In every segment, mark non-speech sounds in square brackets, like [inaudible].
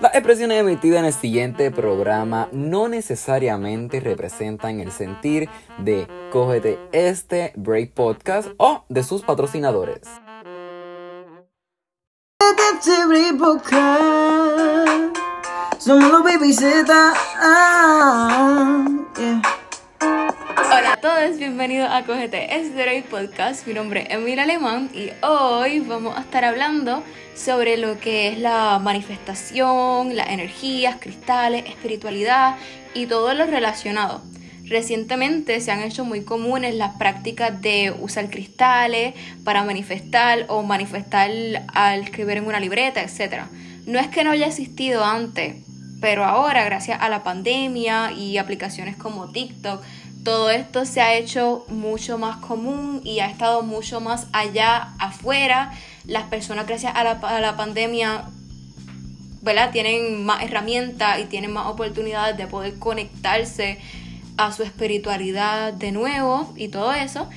Las expresiones emitidas en el siguiente programa no necesariamente representan el sentir de Cógete este Break Podcast o de sus patrocinadores. Somos los ah, Hola a todos, bienvenidos a Cogete este Podcast. Mi nombre es Emil Alemán y hoy vamos a estar hablando sobre lo que es la manifestación, las energías, cristales, espiritualidad y todo lo relacionado. Recientemente se han hecho muy comunes las prácticas de usar cristales para manifestar o manifestar al escribir en una libreta, etc. No es que no haya existido antes, pero ahora gracias a la pandemia y aplicaciones como TikTok, todo esto se ha hecho mucho más común y ha estado mucho más allá afuera las personas gracias a la, pandemia ¿verdad? tienen más herramientas y tienen más oportunidades de poder conectarse a su espiritualidad de nuevo y todo eso.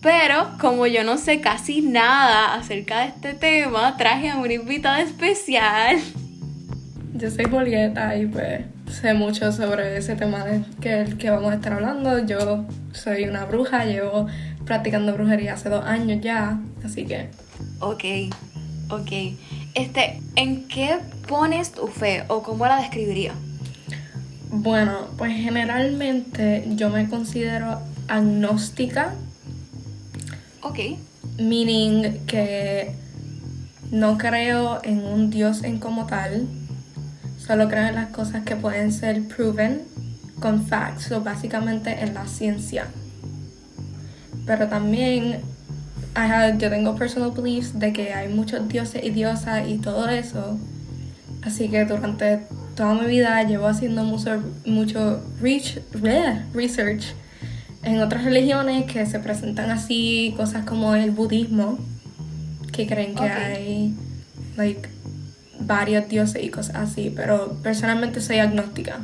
Pero como yo no sé casi nada acerca de este tema, traje a una invitada especial. Yo soy Polieta y pues sé mucho sobre ese tema de que, que vamos a estar hablando. Yo soy una bruja, llevo practicando brujería hace dos años ya, así que Ok, ok. Este, ¿en qué pones tu fe o cómo la describiría? Bueno, pues generalmente yo me considero agnóstica. Ok. Meaning que no creo en un Dios en como tal. Solo creo en las cosas que pueden ser proven con facts, o básicamente en la ciencia. Pero también yo tengo personal beliefs de que hay muchos dioses y diosas y todo eso. Así que durante toda mi vida llevo haciendo mucho, mucho research en otras religiones que se presentan así, cosas como el budismo, que creen que hay like, varios dioses y cosas así, pero personalmente soy agnóstica.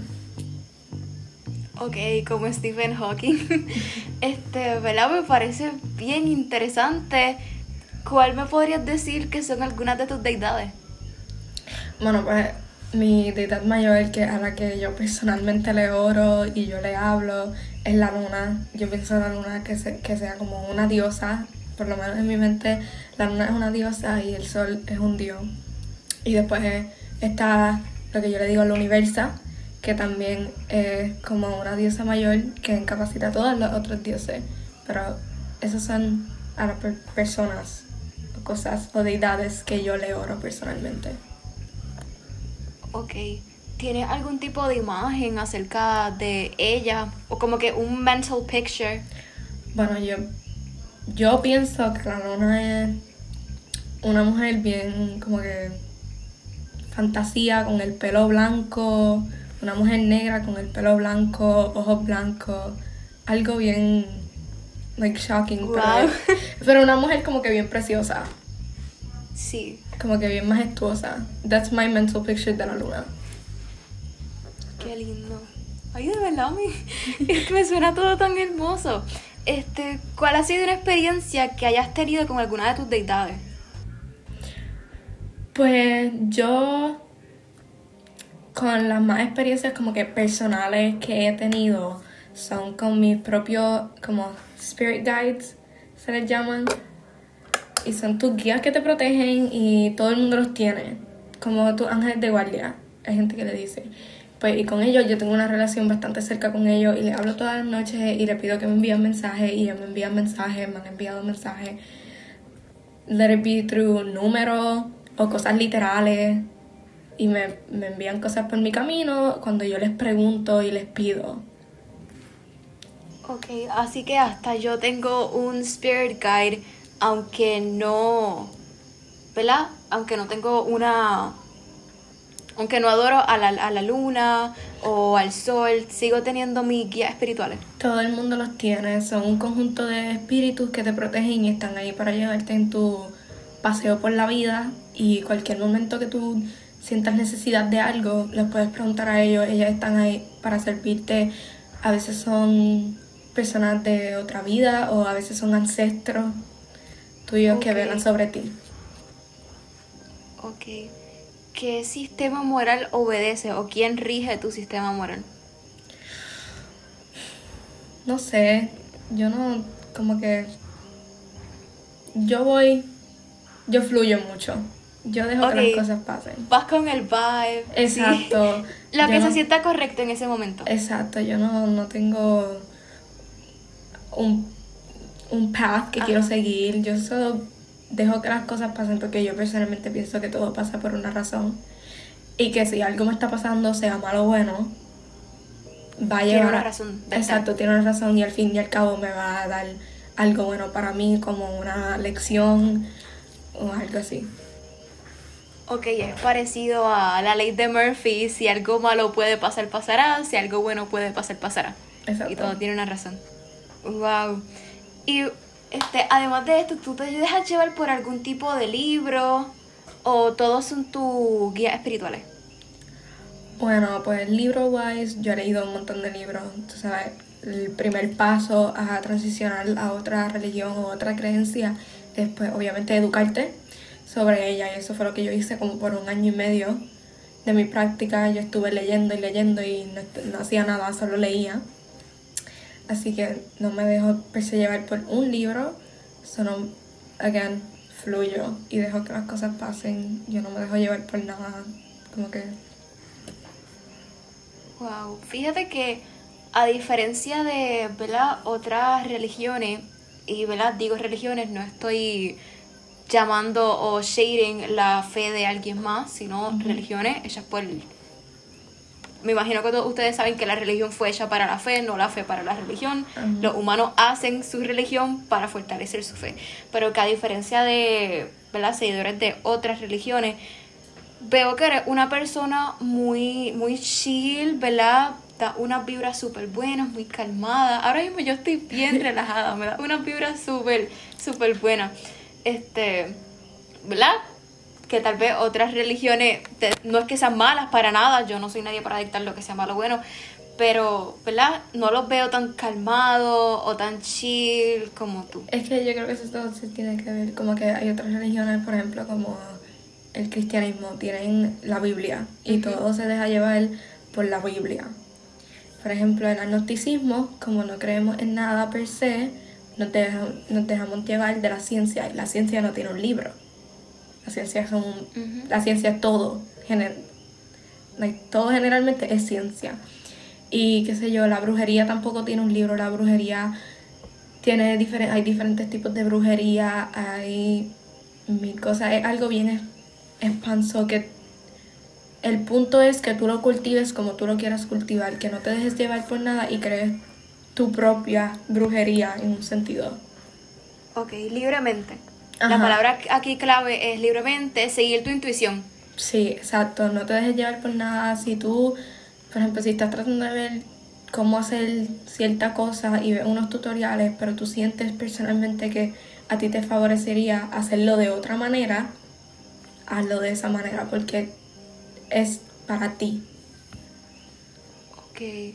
Ok, como Stephen Hawking. [laughs] Este, ¿verdad? Me parece bien interesante. ¿Cuál me podrías decir que son algunas de tus deidades? Bueno, pues mi deidad mayor, que a la que yo personalmente le oro y yo le hablo, es la luna. Yo pienso en la luna que, que sea como una diosa. Por lo menos en mi mente, la luna es una diosa y el sol es un dios. Y después está lo que yo le digo el universo, que también es como una diosa mayor que incapacita a todos los otros dioses. Pero esas son a las personas, o cosas o deidades que yo le oro personalmente. Ok. ¿Tiene algún tipo de imagen acerca de ella? O como que un mental picture. Bueno, yo, yo pienso que la luna es una mujer bien como que fantasía con el pelo blanco una mujer negra con el pelo blanco, ojos blancos, algo bien, like, shocking, pero, una mujer como que bien preciosa. Sí. Como que bien majestuosa. That's my mental picture de la luna. Qué lindo. Ay, de verdad, me, [laughs] es que me suena todo tan hermoso. Este, ¿cuál ha sido una experiencia que hayas tenido con alguna de tus deidades? Pues yo con las más experiencias como que personales que he tenido son con mis propios como spirit guides se les llaman y son tus guías que te protegen y todo el mundo los tiene como tus ángeles de guardia hay gente que le dice. Pues y con ellos yo tengo una relación bastante cerca con ellos y les hablo todas las noches y les pido que me envíen mensajes y ellos me envían mensajes me han enviado mensajes. Let it be through números o cosas literales y me, envían cosas por mi camino cuando yo les pregunto y les pido. Ok, así que hasta yo tengo un spirit guide, aunque no, ¿verdad? Aunque no tengo una, aunque no adoro a la, a la luna o al sol, sigo teniendo mis guías espirituales. Todo el mundo los tiene, son un conjunto de espíritus que te protegen y están ahí para llevarte en tu paseo por la vida y cualquier momento que tú sientas necesidad de algo, les puedes preguntar a ellos, ellas están ahí para servirte. A veces son personas de otra vida o a veces son ancestros tuyos que velan sobre ti. Ok. ¿qué sistema moral obedece o quién rige tu sistema moral? No sé, yo no, como que yo voy, yo fluyo mucho. Yo dejo que las cosas pasen. Vas con el vibe. sí. Exacto. [laughs] Lo Yo que se sienta correcto en ese momento. Exacto, yo no, no tengo un, un path que Ajá. quiero seguir. Yo solo dejo que las cosas pasen porque yo personalmente pienso que todo pasa por una razón. Y que si algo me está pasando, sea malo o bueno, va a Tiene llevar una razón Exacto, tiene una razón y al fin y al cabo me va a dar algo bueno para mí, como una lección o algo así. Ok, es parecido a la ley de Murphy. Si algo malo puede pasar, pasará. Si algo bueno puede pasar, pasará. Exacto. Y todo tiene una razón. Wow. Y este, además de esto, ¿tú te dejas llevar por algún tipo de libro? ¿O todos son tus guías espirituales? Bueno, pues libro wise, yo he leído un montón de libros. Tú sabes, el primer paso a transicionar a otra religión o otra creencia es, pues, obviamente, educarte sobre ella. Y eso fue lo que yo hice como por un año y medio de mi práctica. Yo estuve leyendo y leyendo y no, no hacía nada, solo leía. Así que no me dejo llevar por un libro, solo, again, fluyo y dejo que las cosas pasen. Yo no me dejo llevar por nada, como que Wow. Fíjate que a diferencia de ¿verdad? otras religiones, y ¿verdad? digo religiones, no estoy llamando o shading la fe de alguien más, sino religiones hechas por... Me imagino que todos ustedes saben que la religión fue hecha para la fe, no la fe para la religión. Ajá. Los humanos hacen su religión para fortalecer su fe. Pero que a diferencia de ¿verdad? seguidores de otras religiones, veo que eres una persona muy, muy chill, ¿verdad? Da unas vibras súper buenas, muy calmada. Ahora mismo yo estoy bien [laughs] relajada, me da unas vibras súper, súper buenas. Este, ¿verdad? Que tal vez otras religiones te- no es que sean malas para nada, yo no soy nadie para dictar lo que sea malo o bueno, pero, ¿verdad? No los veo tan calmados o tan chill como tú. Es que yo creo que eso todo se tiene que ver, como que hay otras religiones, por ejemplo, como el cristianismo, tienen la Biblia y todo se deja llevar por la Biblia. Por ejemplo, el agnosticismo, como no creemos en nada per se, nos, deja- nos dejamos llevar de la ciencia y la ciencia no tiene un libro. La ciencia, son, Ujú. la ciencia es todo, gener- todo generalmente es ciencia. Y qué sé yo, la brujería tampoco tiene un libro, la brujería tiene hay diferentes tipos de brujería, hay mil cosas, es algo bien es- expanso que el punto es que tú lo cultives como tú lo quieras cultivar, que no te dejes llevar por nada y crees tu propia brujería en un sentido. Ok, libremente. La palabra aquí clave es libremente, seguir tu intuición. Sí, exacto, no te dejes llevar por nada. Si tú, por ejemplo, si estás tratando de ver cómo hacer cierta cosa y ves unos tutoriales, pero tú sientes personalmente que a ti te favorecería hacerlo de otra manera, hazlo de esa manera porque es para ti. Ok.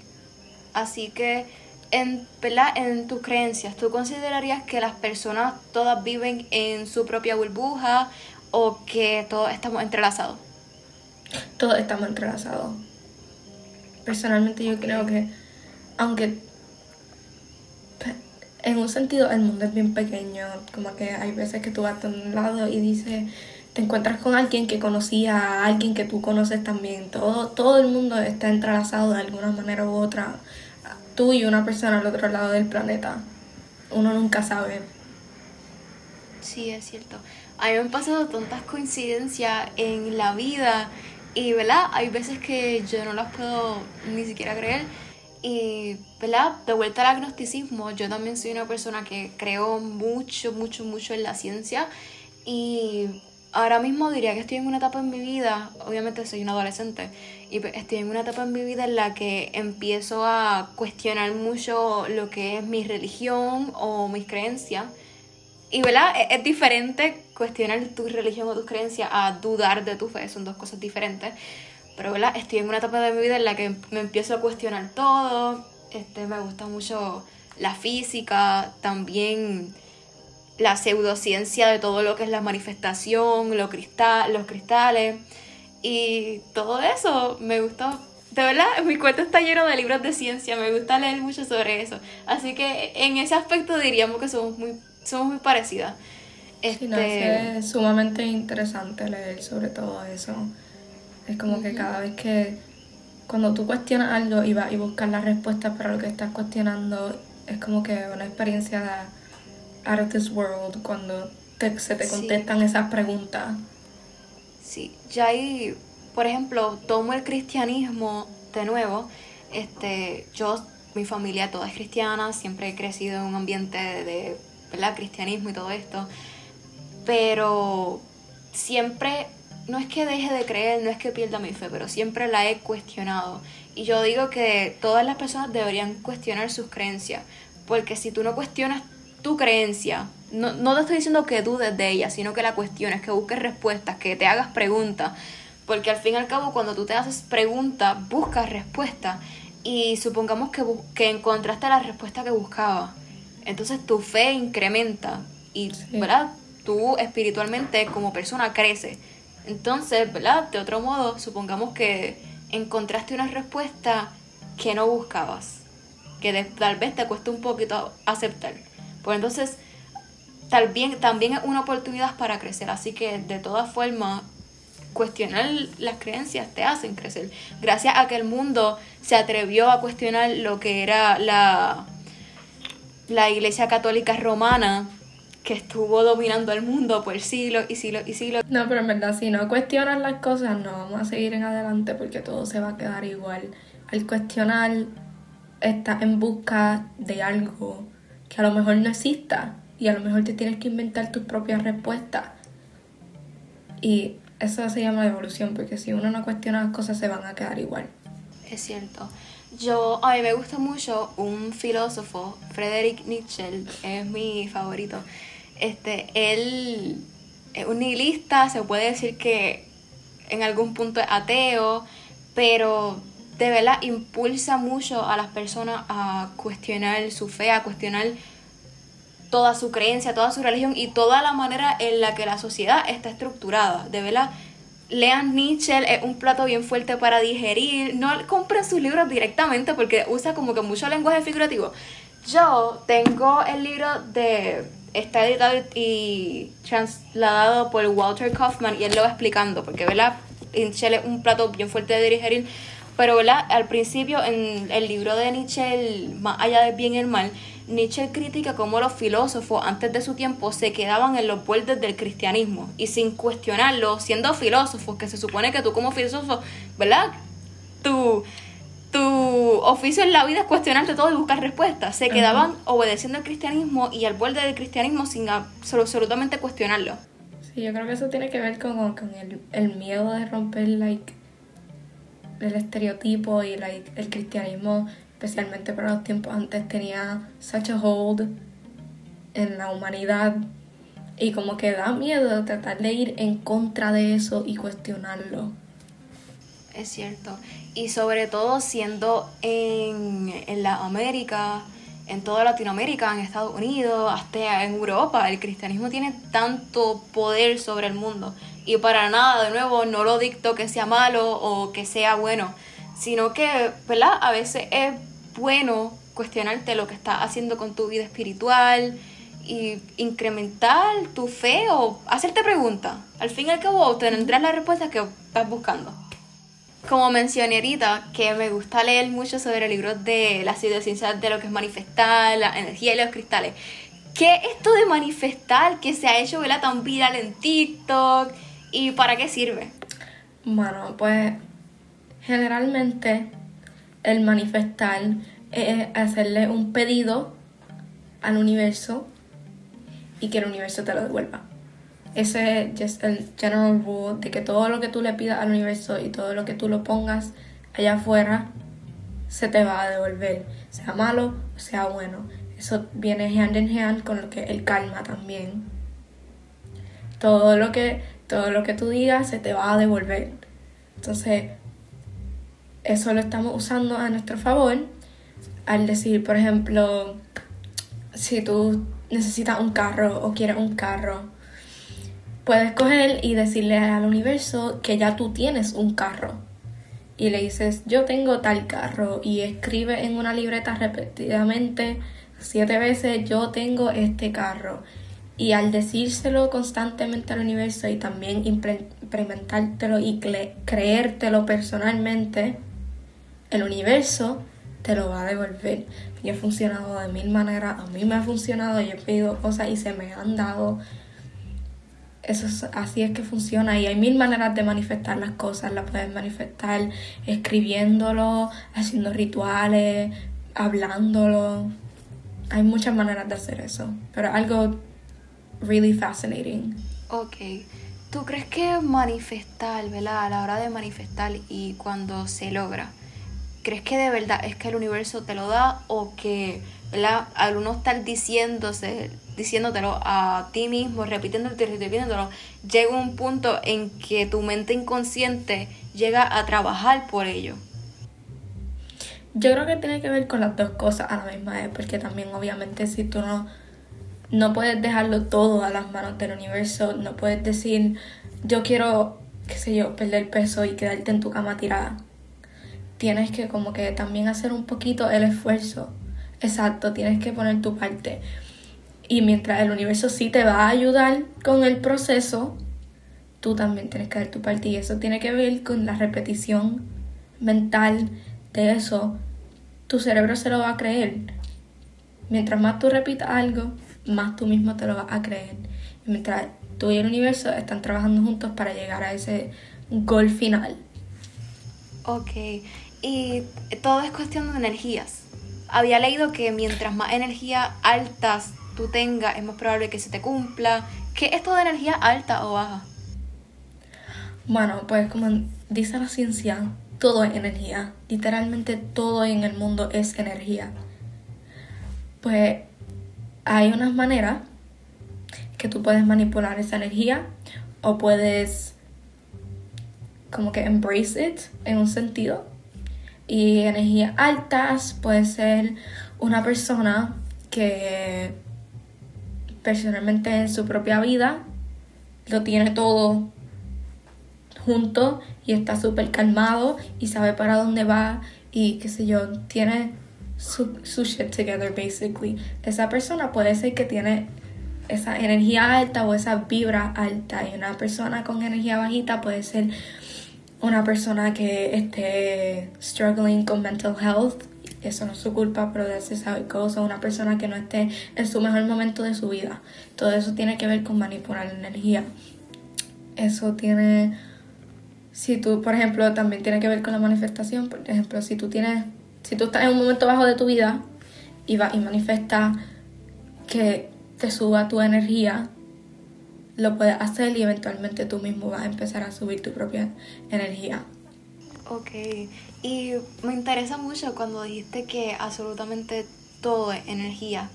Así que, en, ¿verdad? en tus creencias, ¿tú considerarías que las personas todas viven en su propia burbuja o que todos estamos entrelazados? Todos estamos entrelazados. Personalmente yo creo que, aunque en un sentido el mundo es bien pequeño, como que hay veces que tú vas a un lado y dices, te encuentras con alguien que conocía alguien que tú conoces también. Todo, todo el mundo está entrelazado de alguna manera u otra. Tú y una persona al otro lado del planeta. Uno nunca sabe. Sí, es cierto. A mí me han pasado tantas coincidencias en la vida y, ¿verdad? Hay veces que yo no las puedo ni siquiera creer. Y, ¿verdad? De vuelta al agnosticismo, yo también soy una persona que creo mucho, mucho, mucho en la ciencia. Y ahora mismo diría que estoy en una etapa en mi vida, obviamente soy una adolescente, y pues estoy en una etapa en mi vida en la que empiezo a cuestionar mucho lo que es mi religión o mis creencias. Y ¿verdad? Es, es diferente cuestionar tu religión o tus creencias a dudar de tu fe, son dos cosas diferentes. Pero ¿verdad? Estoy en una etapa de mi vida en la que me empiezo a cuestionar todo. Este, me gusta mucho la física, también la pseudociencia de todo lo que es la manifestación, lo cristal, los cristales. Y todo eso me gustó. De verdad, mi cuarto está lleno de libros de ciencia, me gusta leer mucho sobre eso. Así que en ese aspecto diríamos que somos muy, somos muy parecidas. No, Este, es sumamente interesante leer sobre todo eso. Es como que cada vez que cuando tú cuestionas algo y vas y buscas las respuestas para lo que estás cuestionando, es como que una experiencia de out of this world cuando te- se te Sí. contestan esas preguntas. Sí, ya ahí, por ejemplo, tomo el cristianismo de nuevo. Este, yo, mi familia toda es cristiana, siempre he crecido en un ambiente de, cristianismo y todo esto. Pero siempre, no es que deje de creer, no es que pierda mi fe, pero siempre la he cuestionado. Y yo digo que todas las personas deberían cuestionar sus creencias, porque si tú no cuestionas tu creencia, no, no te estoy diciendo que dudes de ella, sino que la cuestiones, que busques respuestas, que te hagas preguntas, porque al fin y al cabo cuando tú te haces preguntas, buscas respuestas y supongamos que, que encontraste la respuesta que buscabas, entonces tu fe incrementa y, Sí. ¿verdad? Tú espiritualmente como persona creces. Entonces, ¿verdad? De otro modo, supongamos que encontraste una respuesta que no buscabas, que de- tal vez te cueste un poquito aceptar. Pues entonces, tal también es una oportunidad para crecer. Así que, de todas formas, cuestionar las creencias te hacen crecer. Gracias a que el mundo se atrevió a cuestionar lo que era la, la Iglesia Católica Romana, que estuvo dominando el mundo por siglos y siglos y siglos. No, pero en verdad, si no cuestionas las cosas, no vamos a seguir en adelante porque todo se va a quedar igual. Al cuestionar, estás en busca de algo que a lo mejor no exista y a lo mejor te tienes que inventar tus propias respuestas. Y eso se llama evolución, porque si uno no cuestiona las cosas, se van a quedar igual. Es cierto. Yo, a mí me gusta mucho un filósofo, Friedrich Nietzsche, es mi favorito. Este, él es un nihilista, se puede decir que en algún punto es ateo, pero de verdad impulsa mucho a las personas a cuestionar su fe, a cuestionar toda su creencia, toda su religión y toda la manera en la que la sociedad está estructurada. De verdad, lean Nietzsche, es un plato bien fuerte para digerir. No compren sus libros directamente porque usa como que mucho lenguaje figurativo. Yo tengo el libro de. Está editado y trasladado por Walter Kaufman y él lo va explicando porque, ¿verdad? Nietzsche es un plato bien fuerte de digerir. Pero, ¿verdad? Al principio, en el libro de Nietzsche, Más allá del bien y el mal, Nietzsche critica cómo los filósofos antes de su tiempo se quedaban en los bordes del cristianismo y sin cuestionarlo, siendo filósofos, que se supone que tú como filósofo, ¿verdad? Tu, tu oficio en la vida es cuestionarte todo y buscar respuestas. Se quedaban obedeciendo el cristianismo y al borde del cristianismo sin abso- absolutamente cuestionarlo. Sí, yo creo que eso tiene que ver con, con el, el miedo de romper like, el estereotipo y like, el cristianismo, especialmente para los tiempos antes, tenía such a hold en la humanidad y como que da miedo tratar de ir en contra de eso y cuestionarlo. Es cierto. Y sobre todo siendo en, en la América, en toda Latinoamérica, en Estados Unidos, hasta en Europa, el cristianismo tiene tanto poder sobre el mundo. Y para nada, de nuevo, no lo dicto que sea malo o que sea bueno, sino que, ¿verdad? A veces es bueno cuestionarte lo que estás haciendo con tu vida espiritual y incrementar tu fe o hacerte preguntas. Al fin y al cabo tendrás la respuesta que estás buscando. Como mencioné ahorita, que me gusta leer mucho sobre libros de la pseudociencia de lo que es manifestar, la energía y los cristales. ¿Qué es esto de manifestar que se ha hecho ¿verdad? tan viral en TikTok? ¿Y para qué sirve? Bueno, pues generalmente el manifestar es hacerle un pedido al universo y que el universo te lo devuelva. Ese es el general rule de que todo lo que tú le pidas al universo y todo lo que tú lo pongas allá afuera se te va a devolver, sea malo o sea bueno. Eso viene hand in hand con lo que el karma también. Todo lo que todo lo que tú digas se te va a devolver. Entonces, eso lo estamos usando a nuestro favor al decir, por ejemplo, si tú necesitas un carro o quieres un carro, puedes coger y decirle al universo que ya tú tienes un carro. Y le dices, yo tengo tal carro. Y escribe en una libreta repetidamente siete veces, yo tengo este carro. Y al decírselo constantemente al universo y también implementártelo y creértelo personalmente, el universo te lo va a devolver. Y ha funcionado de mil maneras, a mí me ha funcionado, yo he pedido cosas y se me han dado. Eso es, así es que funciona y hay mil maneras de manifestar las cosas. Las puedes manifestar escribiéndolo, haciendo rituales, hablándolo. Hay muchas maneras de hacer eso, pero algo really fascinating. Ok. ¿Tú crees que manifestar, ¿verdad? A la hora de manifestar y cuando se logra, ¿crees que de verdad es que el universo te lo da o que, ¿verdad? Al uno estar diciéndose, diciéndotelo a ti mismo, repitiéndolo y repitiéndolo, llega un punto en que tu mente inconsciente llega a trabajar por ello? Yo creo que tiene que ver con las dos cosas a la misma vez, porque también obviamente si tú no no puedes dejarlo todo a las manos del universo, no puedes decir, yo quiero, qué sé yo, perder peso y quedarte en tu cama tirada. Tienes que como que también hacer un poquito el esfuerzo. Exacto, tienes que poner tu parte. Y mientras el universo sí te va a ayudar con el proceso, tú también tienes que dar tu parte. Y eso tiene que ver con la repetición mental de eso. Tu cerebro se lo va a creer. Mientras más tú repitas algo, más tú mismo te lo vas a creer. Y mientras tú y el universo están trabajando juntos para llegar a ese gol final. Ok, y todo es cuestión de energías. Había leído que mientras más energías altas tú tengas, es más probable que se te cumpla. ¿Qué es de energía alta o baja? Bueno, pues como dice la ciencia, todo es energía. Literalmente todo en el mundo es energía. Pues hay unas maneras que tú puedes manipular esa energía o puedes como que embrace it en un sentido. Y energías altas puede ser una persona que personalmente en su propia vida lo tiene todo junto y está súper calmado y sabe para dónde va y qué sé yo, tiene su, su shit together, basically. Esa persona puede ser que tiene esa energía alta o esa vibra alta y una persona con energía bajita puede ser una persona que esté struggling con mental health eso no es su culpa pero de esa cosa una persona que no esté en su mejor momento de su vida. Todo eso tiene que ver con manipular la energía. Eso tiene si tú por ejemplo también tiene que ver con la manifestación. Por ejemplo si tú tienes si tú estás en un momento bajo de tu vida y vas y manifiesta que te suba tu energía, lo puedes hacer y eventualmente tú mismo vas a empezar a subir tu propia energía. Ok, y me interesa mucho cuando dijiste que absolutamente todo es energía,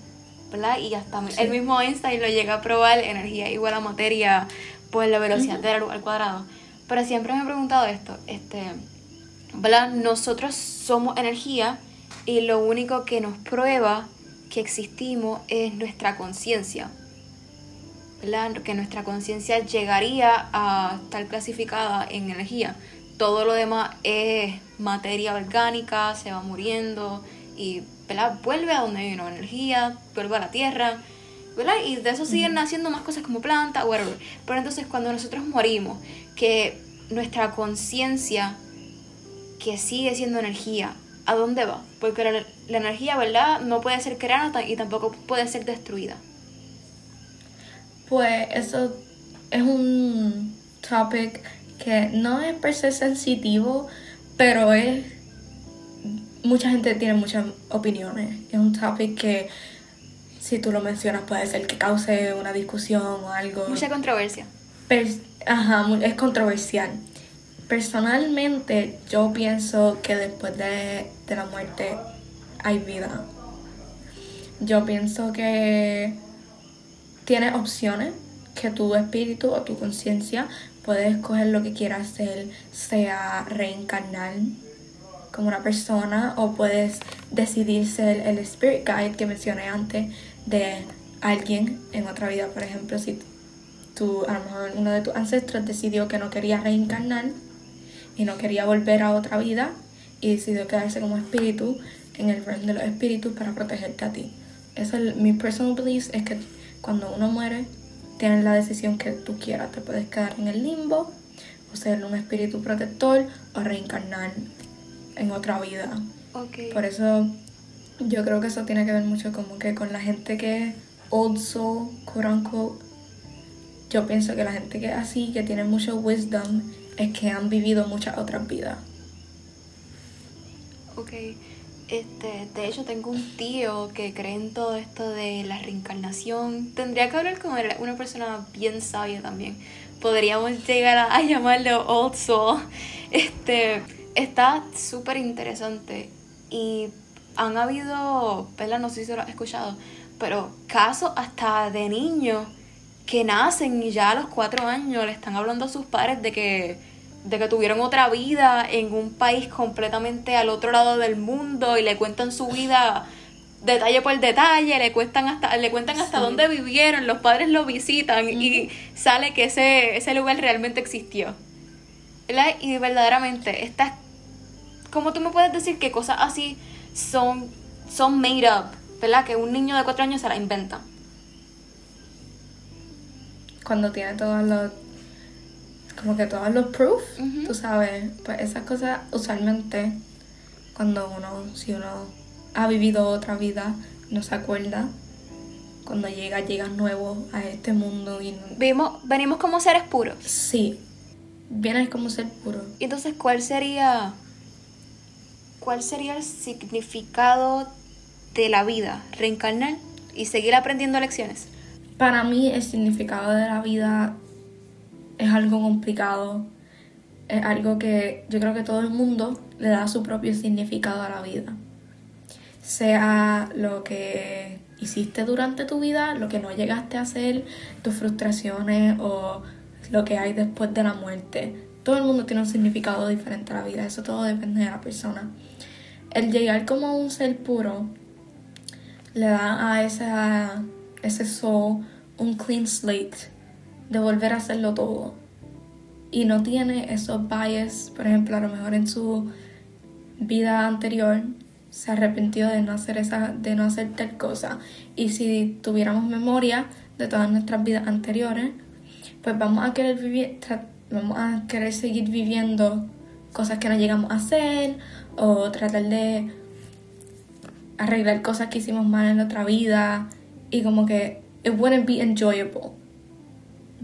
¿verdad? Y hasta el mismo Einstein lo llega a probar, energía igual a materia, pues la velocidad de la luz al cuadrado. Pero siempre me he preguntado esto, este, ¿verdad? Nosotros somos energía y lo único que nos prueba que existimos es nuestra conciencia. Que nuestra conciencia llegaría a estar clasificada en energía. Todo lo demás es materia orgánica, se va muriendo y vuelve a donde vino energía, vuelve a la tierra. Y de eso siguen naciendo más cosas como plantas, whatever. Pero entonces cuando nosotros morimos, que nuestra conciencia que sigue siendo energía, ¿a dónde va? Porque la, energía, ¿verdad? No puede ser creada y tampoco puede ser destruida. Pues eso es un topic que no es per se sensitivo, pero es... Mucha gente tiene muchas opiniones. Es un topic que si tú lo mencionas puede ser que cause una discusión o algo. Mucha controversia. Ajá, es controversial. Personalmente yo pienso que después de, la muerte hay vida. Yo pienso que tienes opciones, que tu espíritu o tu conciencia puede escoger lo que quieras hacer, sea reencarnar como una persona o puedes decidir ser el spirit guide que mencioné antes de alguien en otra vida. Por ejemplo, si tu, a lo mejor uno de tus ancestros decidió que no quería reencarnar y no quería volver a otra vida y decidió quedarse como espíritu en el reino de los espíritus para protegerte a ti. Eso es mi personal belief es que cuando uno muere tienes la decisión que tú quieras. Te puedes quedar en el limbo o ser un espíritu protector o reencarnar en otra vida. Ok. Por eso yo creo que eso tiene que ver mucho como que con la gente que es old soul, quote unquote. Yo pienso que la gente que es así, que tiene mucho wisdom, es que han vivido muchas otras vidas. Ok. Este, de hecho, tengo un tío que cree en todo esto de la reencarnación. Tendría que hablar con él, una persona bien sabia también. Podríamos llegar a, a llamarlo Old Soul. Este, está súper interesante. Y han habido, ¿verdad? No sé si lo has escuchado, pero casos hasta de niños que nacen y ya a los cuatro años le están hablando a sus padres de que de que tuvieron otra vida en un país completamente al otro lado del mundo y le cuentan su vida detalle por detalle, le cuentan hasta, le cuentan hasta Sí. dónde vivieron, los padres lo visitan y sale que ese, ese lugar realmente existió. ¿Verdad? Y verdaderamente, estas, ¿cómo tú me puedes decir que cosas así son, son made up? ¿Verdad? Que un niño de cuatro años se la inventa. Cuando tiene todos los. Como que todos los proof, Ujú. tú sabes. Pues esas cosas usualmente, cuando uno, si uno ha vivido otra vida, no se acuerda. Cuando llega, llega nuevo a este mundo y. Vimos, venimos como seres puros. Sí, viene como ser puro. Entonces, ¿cuál sería cuál sería el significado de la vida? Reencarnar y seguir aprendiendo lecciones. Para mí el significado de la vida es algo complicado. Es algo que yo creo que todo el mundo le da su propio significado a la vida. Sea lo que hiciste durante tu vida, lo que no llegaste a hacer, tus frustraciones o lo que hay después de la muerte. Todo el mundo tiene un significado diferente a la vida, eso todo depende de la persona. El llegar como un ser puro le da a esa, ese soul un clean slate de volver a hacerlo todo. Y no tiene esos bias, por ejemplo, a lo mejor en su vida anterior se arrepintió de no hacer esa, de no hacer tal cosa. Y si tuviéramos memoria de todas nuestras vidas anteriores, pues vamos a querer vivir, vamos a querer seguir viviendo cosas que no llegamos a hacer o tratar de arreglar cosas que hicimos mal en otra vida y como que it wouldn't be enjoyable.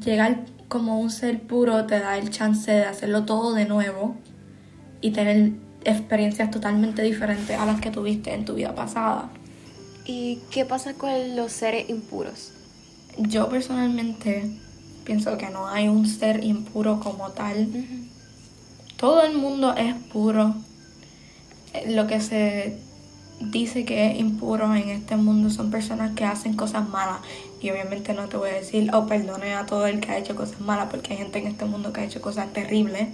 Llegar como un ser puro te da el chance de hacerlo todo de nuevo y tener experiencias totalmente diferentes a las que tuviste en tu vida pasada. ¿Y qué pasa con los seres impuros? Yo personalmente pienso que no hay un ser impuro como tal. Todo el mundo es puro. Eh, Lo que se dice que es impuro en este mundo son personas que hacen cosas malas. Y obviamente no te voy a decir, oh, perdone a todo el que ha hecho cosas malas, porque hay gente en este mundo que ha hecho cosas terribles.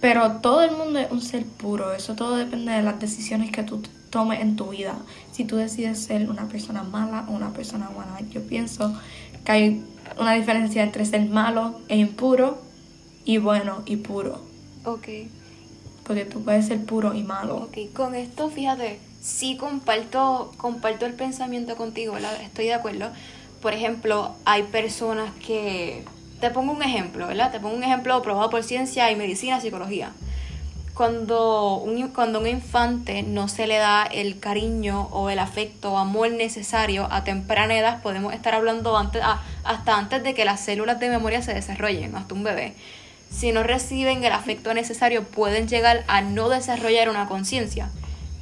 Pero todo el mundo es un ser puro. Eso todo depende de las decisiones que tú tomes en tu vida. Si tú decides ser una persona mala o una persona buena, yo pienso que hay una diferencia entre ser malo e impuro y bueno y puro. Ok. Porque tú puedes ser puro y malo. Ok, con esto, fíjate, sí comparto, comparto el pensamiento contigo, ¿verdad? Estoy de acuerdo. Por ejemplo, hay personas que... Te pongo un ejemplo, ¿verdad? Te pongo un ejemplo probado por ciencia y medicina, psicología. Cuando un, cuando un infante no se le da el cariño o el afecto o amor necesario a temprana edad, podemos estar hablando antes, ah, hasta antes de que las células de memoria se desarrollen, hasta un bebé. Si no reciben el afecto necesario, pueden llegar a no desarrollar una conciencia.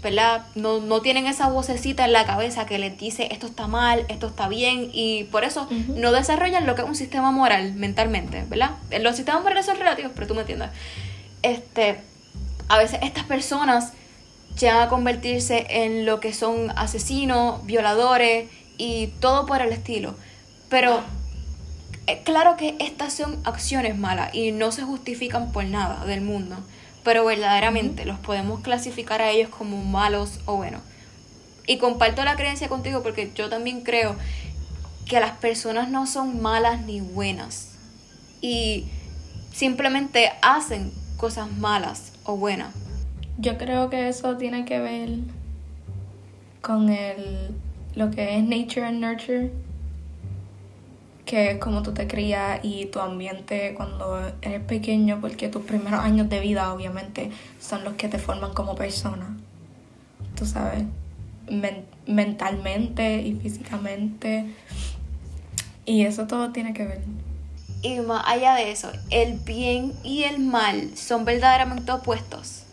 ¿Verdad? No, no tienen esa vocecita en la cabeza que les dice esto está mal, esto está bien, y por eso no desarrollan lo que es un sistema moral mentalmente, ¿verdad? Los sistemas morales son relativos, pero tú me entiendes. Este, a veces estas personas llegan a convertirse en lo que son asesinos, violadores y todo por el estilo. Pero eh, claro que estas son acciones malas y no se justifican por nada del mundo, pero verdaderamente los podemos clasificar a ellos como malos o buenos. Y comparto la creencia contigo porque yo también creo que las personas no son malas ni buenas y simplemente hacen cosas malas o buenas. Yo creo que eso tiene que ver con el, lo que es nature and nurture, que es como tú te crías y tu ambiente cuando eres pequeño, porque tus primeros años de vida obviamente son los que te forman como persona. Tú sabes, mentalmente y físicamente. Y eso todo tiene que ver. Y más allá de eso, el bien y el mal son verdaderamente opuestos.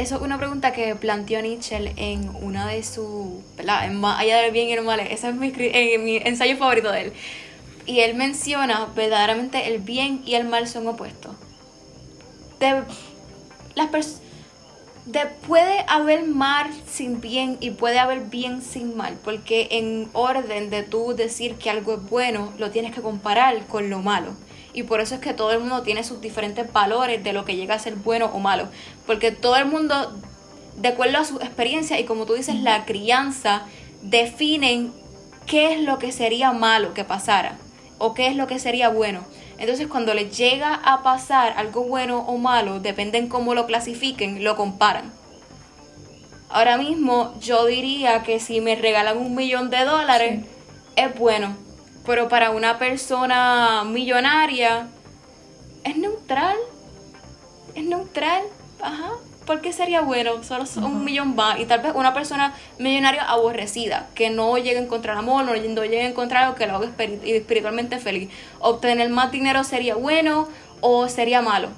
Eso es una pregunta que planteó Nietzsche en una de sus. Más allá del bien y el mal. Ese es mi, ensayo favorito de él. Y él menciona verdaderamente el bien y el mal son opuestos. De, las personas puede haber mal sin bien y puede haber bien sin mal, porque en orden de tú decir que algo es bueno, lo tienes que comparar con lo malo. Y por eso es que todo el mundo tiene sus diferentes valores de lo que llega a ser bueno o malo. Porque todo el mundo, de acuerdo a su experiencia y como tú dices, la crianza, definen qué es lo que sería malo que pasara o qué es lo que sería bueno. Entonces cuando les llega a pasar algo bueno o malo, depende en cómo lo clasifiquen, lo comparan. Ahora mismo yo diría que si me regalan un millón de dólares, es bueno. Pero para una persona millonaria, es neutral. Es neutral. Ajá. ¿por qué sería bueno? Solo un millón más. Y tal vez una persona millonaria aborrecida, que no llegue a encontrar amor, no, llegue a encontrar algo que lo haga espiritualmente feliz. Obtener más dinero sería bueno o sería malo.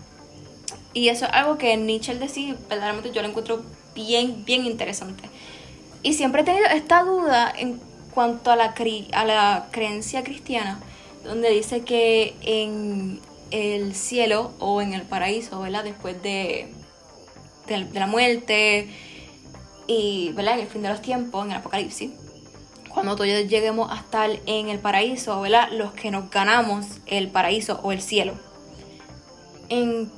Y eso es algo que Nietzsche decía, verdaderamente yo lo encuentro bien, bien interesante. Y siempre he tenido esta duda en cuanto a la, a la creencia cristiana, donde dice que en el cielo o en el paraíso, ¿verdad? Después de la muerte y en el fin de los tiempos, en el apocalipsis. Cuando todos lleguemos a estar en el paraíso, ¿verdad? los que nos ganamos el paraíso o el cielo. En,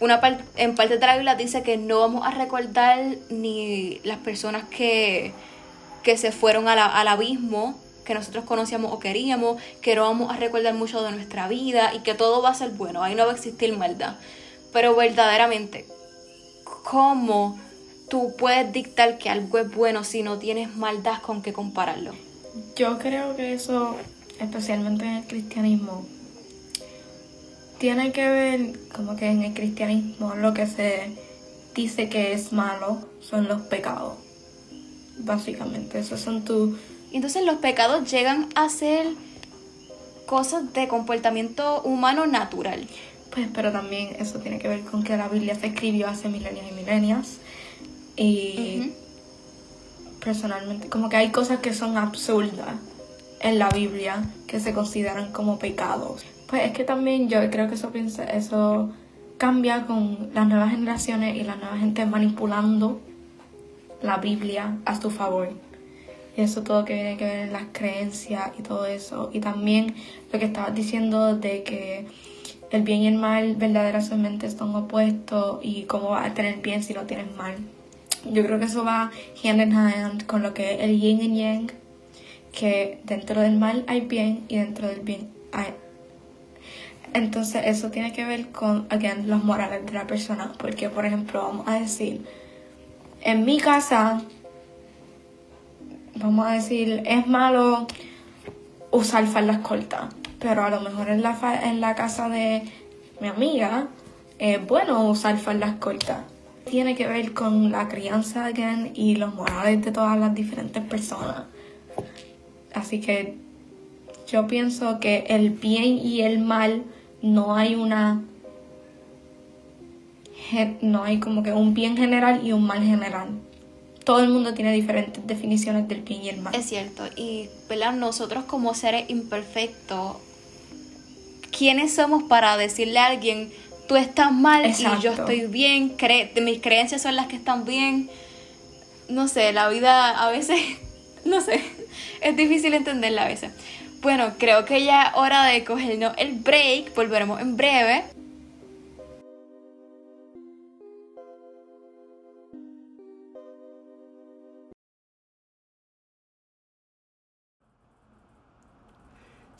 una en parte de la Biblia dice que no vamos a recordar ni las personas que, que se fueron al abismo que nosotros conocíamos o queríamos, que no vamos a recordar mucho de nuestra vida y que todo va a ser bueno, ahí no va a existir maldad. Pero verdaderamente, cómo tú puedes dictar que algo es bueno si no tienes maldad con qué compararlo. Yo creo que eso, especialmente en el cristianismo, tiene que ver como que en el cristianismo lo que se dice que es malo son los pecados. Básicamente, esos son tus... Entonces los pecados llegan a ser cosas de comportamiento humano natural. Pues, pero también eso tiene que ver con que la Biblia se escribió hace milenios y milenios. Y personalmente, como que hay cosas que son absurdas en la Biblia que se consideran como pecados. Pues es que también yo creo que eso, eso cambia con las nuevas generaciones y la nueva gente manipulando la Biblia a su favor. Y eso todo que viene que ver en las creencias y todo eso. Y también lo que estabas diciendo de que el bien y el mal verdaderamente están opuestos y cómo vas a tener bien si no tienes mal. Yo creo que eso va hand in hand con lo que es el yin y yang, que dentro del mal hay bien y dentro del bien hay... Entonces eso tiene que ver con, again, los morales de la persona, porque por ejemplo vamos a decir, en mi casa, vamos a decir, es malo usar faldas cortas pero a lo mejor en la, en la casa de mi amiga es bueno usar faldas cortas. Tiene que ver con la crianza y los morales de todas las diferentes personas. Así que yo pienso que el bien y el mal no hay una no hay como que un bien general y un mal general. Todo el mundo tiene diferentes definiciones del bien y el mal. Es cierto, y nosotros como seres imperfectos ¿quiénes somos para decirle a alguien, tú estás mal y yo estoy bien, mis creencias son las que están bien? No sé, la vida a veces, [laughs] no sé, es difícil entenderla a veces. Bueno, creo que ya es hora de cogernos el break, volveremos en breve.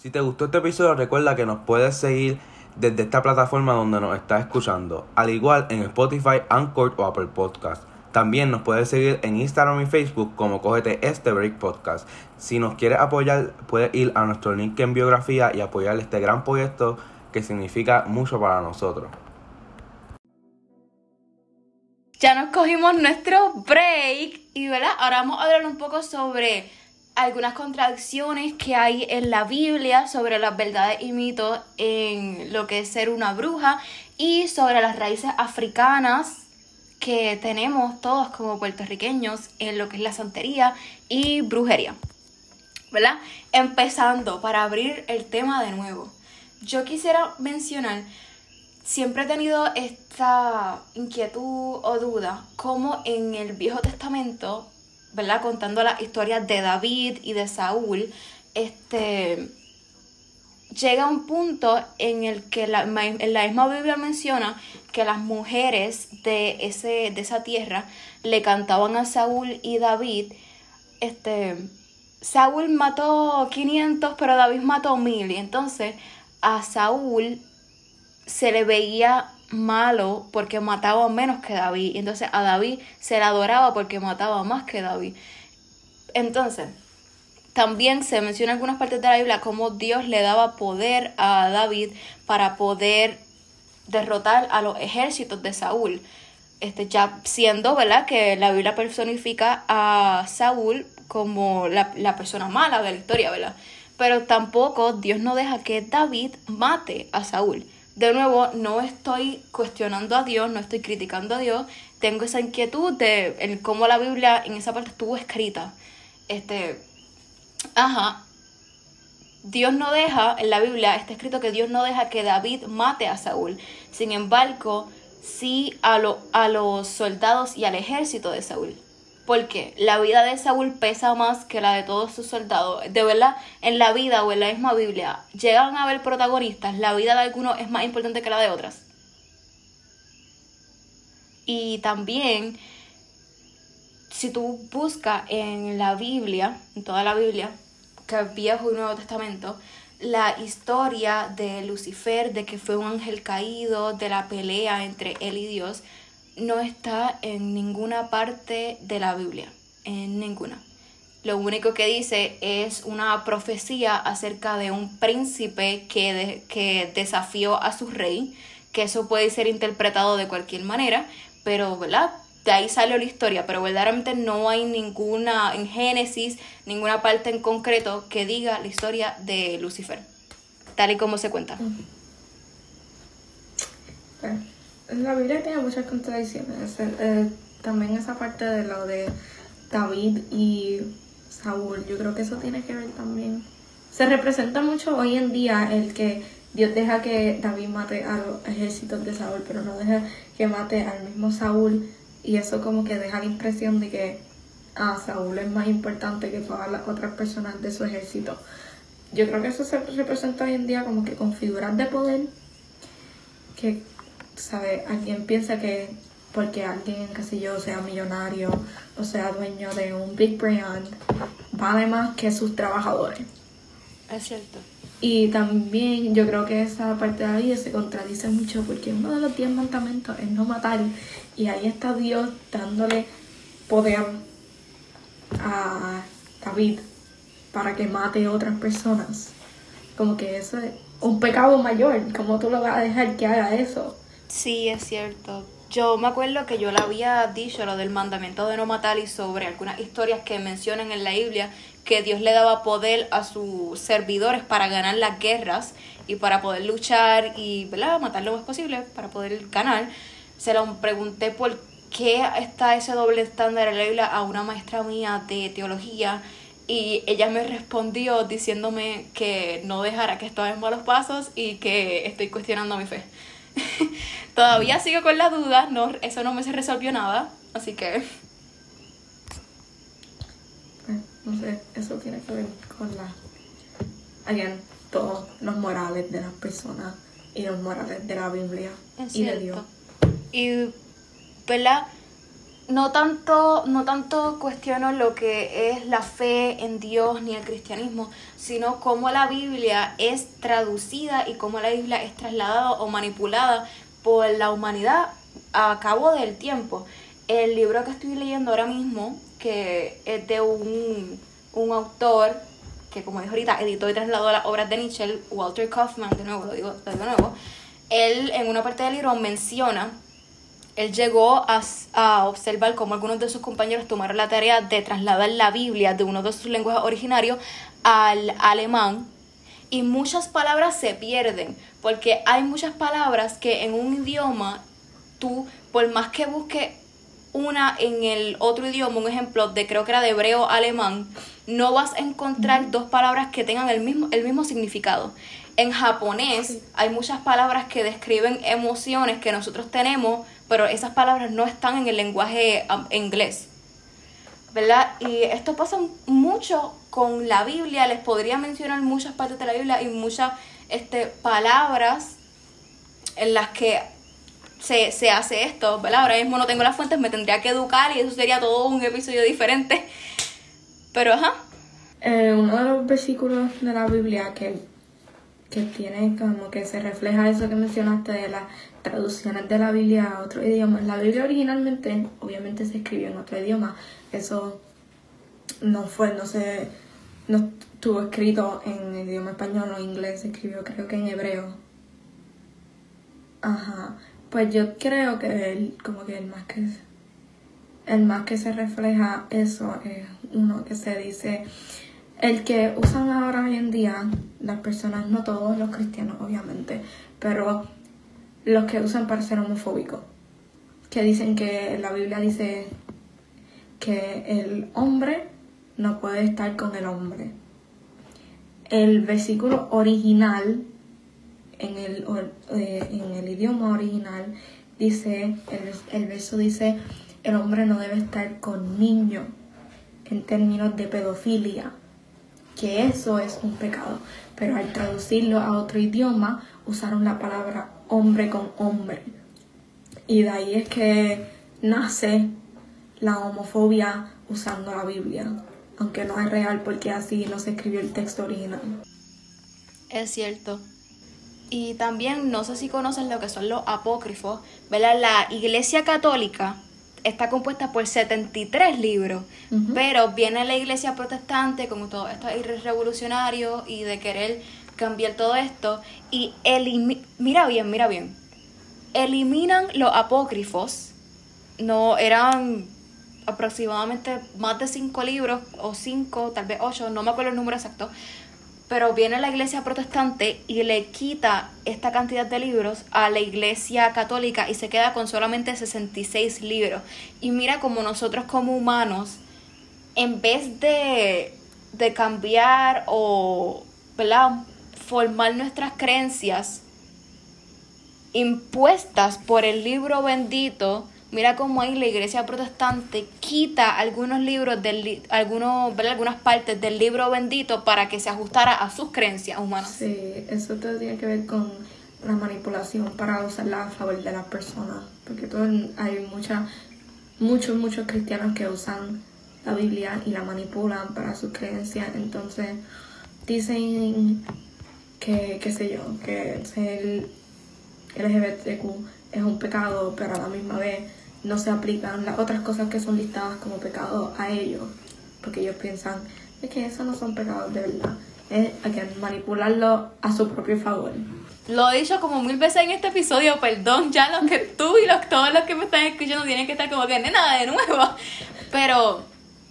Si te gustó este episodio, recuerda que nos puedes seguir desde esta plataforma donde nos estás escuchando, al igual en Spotify, Anchor o Apple Podcast. También nos puedes seguir en Instagram y Facebook como Cógete este Break Podcast. Si nos quieres apoyar, puedes ir a nuestro link en biografía y apoyar este gran proyecto que significa mucho para nosotros. Ya nos cogimos nuestro break y ¿verdad? ahora vamos a hablar un poco sobre algunas contradicciones que hay en la Biblia sobre las verdades y mitos en lo que es ser una bruja y sobre las raíces africanas que tenemos todos como puertorriqueños en lo que es la santería y brujería. ¿Verdad? Empezando para abrir el tema de nuevo. Yo quisiera mencionar, siempre he tenido esta inquietud o duda, como en el Viejo Testamento ¿verdad? Contando las historias de David y de Saúl, este, llega un punto en el que la, en la misma Biblia menciona que las mujeres de, ese, de esa tierra le cantaban a Saúl y David, este, Saúl mató 500, pero David mató 1000, y entonces a Saúl se le veía malo porque mataba menos que David. Entonces a David se le adoraba porque mataba más que David. Entonces, también se menciona en algunas partes de la Biblia cómo Dios le daba poder a David para poder derrotar a los ejércitos de Saúl. Este, ya siendo, ¿verdad? Que la Biblia personifica a Saúl como la, la persona mala de la historia, ¿verdad? Pero tampoco Dios no deja que David mate a Saúl de nuevo, no estoy cuestionando a Dios, no estoy criticando a Dios, tengo esa inquietud de cómo la Biblia en esa parte estuvo escrita. Este, ajá, Dios no deja, en la Biblia está escrito que Dios no deja que David mate a Saúl. Sin embargo, sí a, a los soldados y al ejército de Saúl porque la vida de Saúl pesa más que la de todos sus soldados. De verdad, en la vida o en la misma Biblia, llegan a haber protagonistas, la vida de algunos es más importante que la de otras. Y también, si tú buscas en la Biblia, en toda la Biblia, que es Viejo y Nuevo Testamento, la historia de Lucifer, de que fue un ángel caído, de la pelea entre él y Dios, no está en ninguna parte de la Biblia, en ninguna. Lo único que dice es una profecía acerca de un príncipe que, que desafió a su rey, que eso puede ser interpretado de cualquier manera, pero, ¿verdad? De ahí salió la historia, pero verdaderamente no hay ninguna, en Génesis, ninguna parte en concreto que diga la historia de Lucifer, tal y como se cuenta la Biblia tiene muchas contradicciones. Eh, también esa parte de lo de David y Saúl, yo creo que eso tiene que ver también. Se representa mucho hoy en día el que Dios deja que David mate a los ejércitos de Saúl, pero no deja que mate al mismo Saúl. Y eso como que deja la impresión de que ah, Saúl es más importante que todas las otras personas de su ejército. Yo creo que eso se representa hoy en día como que con figuras de poder que ¿sabe? Alguien piensa que porque alguien, qué sé yo, sea millonario o sea dueño de un big brand, vale más que sus trabajadores. Es cierto. Y también yo creo que esa parte de ahí se contradice mucho porque uno de los diez mandamientos es no matar y ahí está Dios dándole poder a David para que mate a otras personas. Como que eso es un pecado mayor. ¿Cómo tú lo vas a dejar que haga eso? Sí, es cierto. Yo me acuerdo que yo le había dicho lo del mandamiento de no matar y sobre algunas historias que mencionan en la Biblia que Dios le daba poder a sus servidores para ganar las guerras y para poder luchar y ¿verdad? matar lo más posible para poder ganar. Se lo pregunté por qué está ese doble estándar en la Biblia a una maestra mía de teología y ella me respondió diciéndome que no dejara que estaba en malos pasos y que estoy cuestionando mi fe. [laughs] Todavía sigo con las dudas, no, eso no me se resolvió nada, así que... No sé, eso tiene que ver con la... Again, todos los morales de las personas y los morales de la Biblia y de Dios. Y, ¿verdad? no tanto, no tanto cuestiono lo que es la fe en Dios ni el cristianismo, sino cómo la Biblia es traducida y cómo la Biblia es trasladada o manipulada por la humanidad a cabo del tiempo. El libro que estoy leyendo ahora mismo, que es de un, un autor que como dijo ahorita, editó y trasladó las obras de Nietzsche, Walter Kaufman, de nuevo, lo digo de nuevo, él en una parte del libro menciona él llegó a, observar cómo algunos de sus compañeros tomaron la tarea de trasladar la Biblia de uno de sus lenguajes originarios al alemán y muchas palabras se pierden porque hay muchas palabras que en un idioma tú, por más que busques una en el otro idioma, un ejemplo de creo que era de hebreo alemán, no vas a encontrar dos palabras que tengan el mismo, el mismo significado. En japonés hay muchas palabras que describen emociones que nosotros tenemos, pero esas palabras no están en el lenguaje inglés. ¿Verdad? Y esto pasa mucho con la Biblia, les podría mencionar muchas partes de la Biblia y muchas este, palabras en las que se, se hace esto, ¿verdad? Ahora mismo no tengo las fuentes, me tendría que educar y eso sería todo un episodio diferente. Pero, ajá. Eh, uno de los versículos de la Biblia que, que tiene como que se refleja eso que mencionaste de las traducciones de la Biblia a otro idioma. La Biblia originalmente, obviamente, se escribió en otro idioma. Eso no fue, no se, no estuvo escrito en idioma español o inglés, se escribió creo que en hebreo. Ajá. Pues yo creo que el, como que el más que el más que se refleja eso es uno que se dice el que usan ahora hoy en día las personas, no todos los cristianos obviamente, pero los que usan para ser homofóbicos, que dicen que la Biblia dice que el hombre no puede estar con el hombre. El versículo original en el, eh, idioma original dice, el, el verso dice, el hombre no debe estar con niños en términos de pedofilia, que eso es un pecado. Pero al traducirlo a otro idioma usaron la palabra hombre con hombre. Y de ahí es que nace la homofobia usando la Biblia, aunque no es real porque así no se escribió el texto original. Es cierto. Y también no sé si conocen lo que son los apócrifos, ¿verdad? La Iglesia Católica está compuesta por 73 libros, pero viene la Iglesia Protestante como todo esto es revolucionario y de querer cambiar todo esto y mira bien, mira bien, eliminan los apócrifos, no eran aproximadamente más de 5 libros o 5, tal vez 8, no me acuerdo el número exacto, pero viene la iglesia protestante y le quita esta cantidad de libros a la iglesia católica y se queda con solamente 66 libros. Y mira como nosotros como humanos, en vez de, de cambiar o formar nuestras creencias impuestas por el libro bendito, Mira cómo ahí la iglesia protestante quita algunos libros, del, algunos, algunas partes del libro bendito para que se ajustara a sus creencias humanas. Sí, eso todo tiene que ver con la manipulación para usarla a favor de las personas. Porque todo, hay mucha, muchos, muchos cristianos que usan la Biblia y la manipulan para sus creencias. Entonces dicen que, qué sé yo, que ser LGBTQ es un pecado, pero a la misma vez no se aplican las otras cosas que son listadas como pecados a ellos, porque ellos piensan es que esos no son pecados de verdad, es que manipularlo a su propio favor. Lo he dicho como mil veces en este episodio, perdón, ya los que tú y los, todos los que me están escuchando tienen que estar como que nada de nuevo. Pero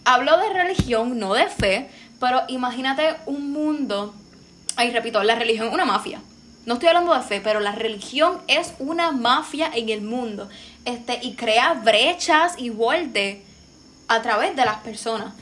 hablo de religión, no de fe, pero imagínate un mundo, ahí repito, la religión una mafia. No estoy hablando de fe, pero la religión es una mafia en el mundo este, y crea brechas y vuelte a través de las personas.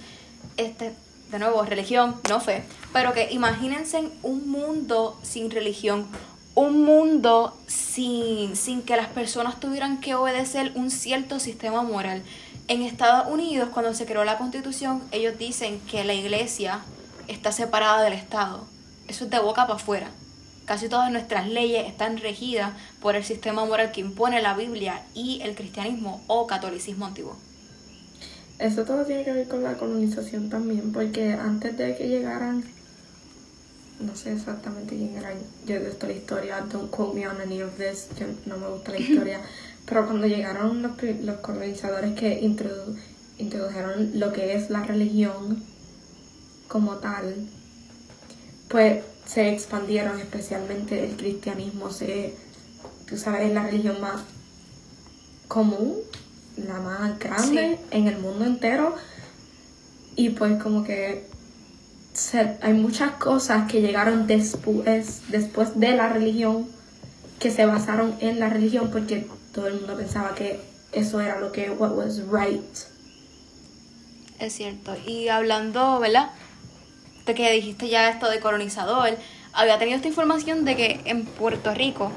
Este, de nuevo, religión, no fe. Pero que imagínense un mundo sin religión, un mundo sin, sin que las personas tuvieran que obedecer un cierto sistema moral. En Estados Unidos, cuando se creó la constitución, ellos dicen que la iglesia está separada del Estado. Eso es de boca para afuera. Casi todas nuestras leyes están regidas por el sistema moral que impone la Biblia y el cristianismo o catolicismo antiguo. Eso todo tiene que ver con la colonización también, porque antes de que llegaran, no sé exactamente quién era, yo de la historia, don't quote me on any of this, yo no me gusta la historia, [laughs] pero cuando llegaron los, los colonizadores que introdu- introdujeron lo que es la religión como tal, pues se expandieron, especialmente el cristianismo, se, tú sabes, es la religión más común, la más grande en el mundo entero. Y pues como que se- hay muchas cosas que llegaron después, después de la religión, que se basaron en la religión porque todo el mundo pensaba que eso era lo que what was right. Es cierto. Y hablando, ¿verdad? De que dijiste ya esto de colonizador, había tenido esta información de que en Puerto Rico,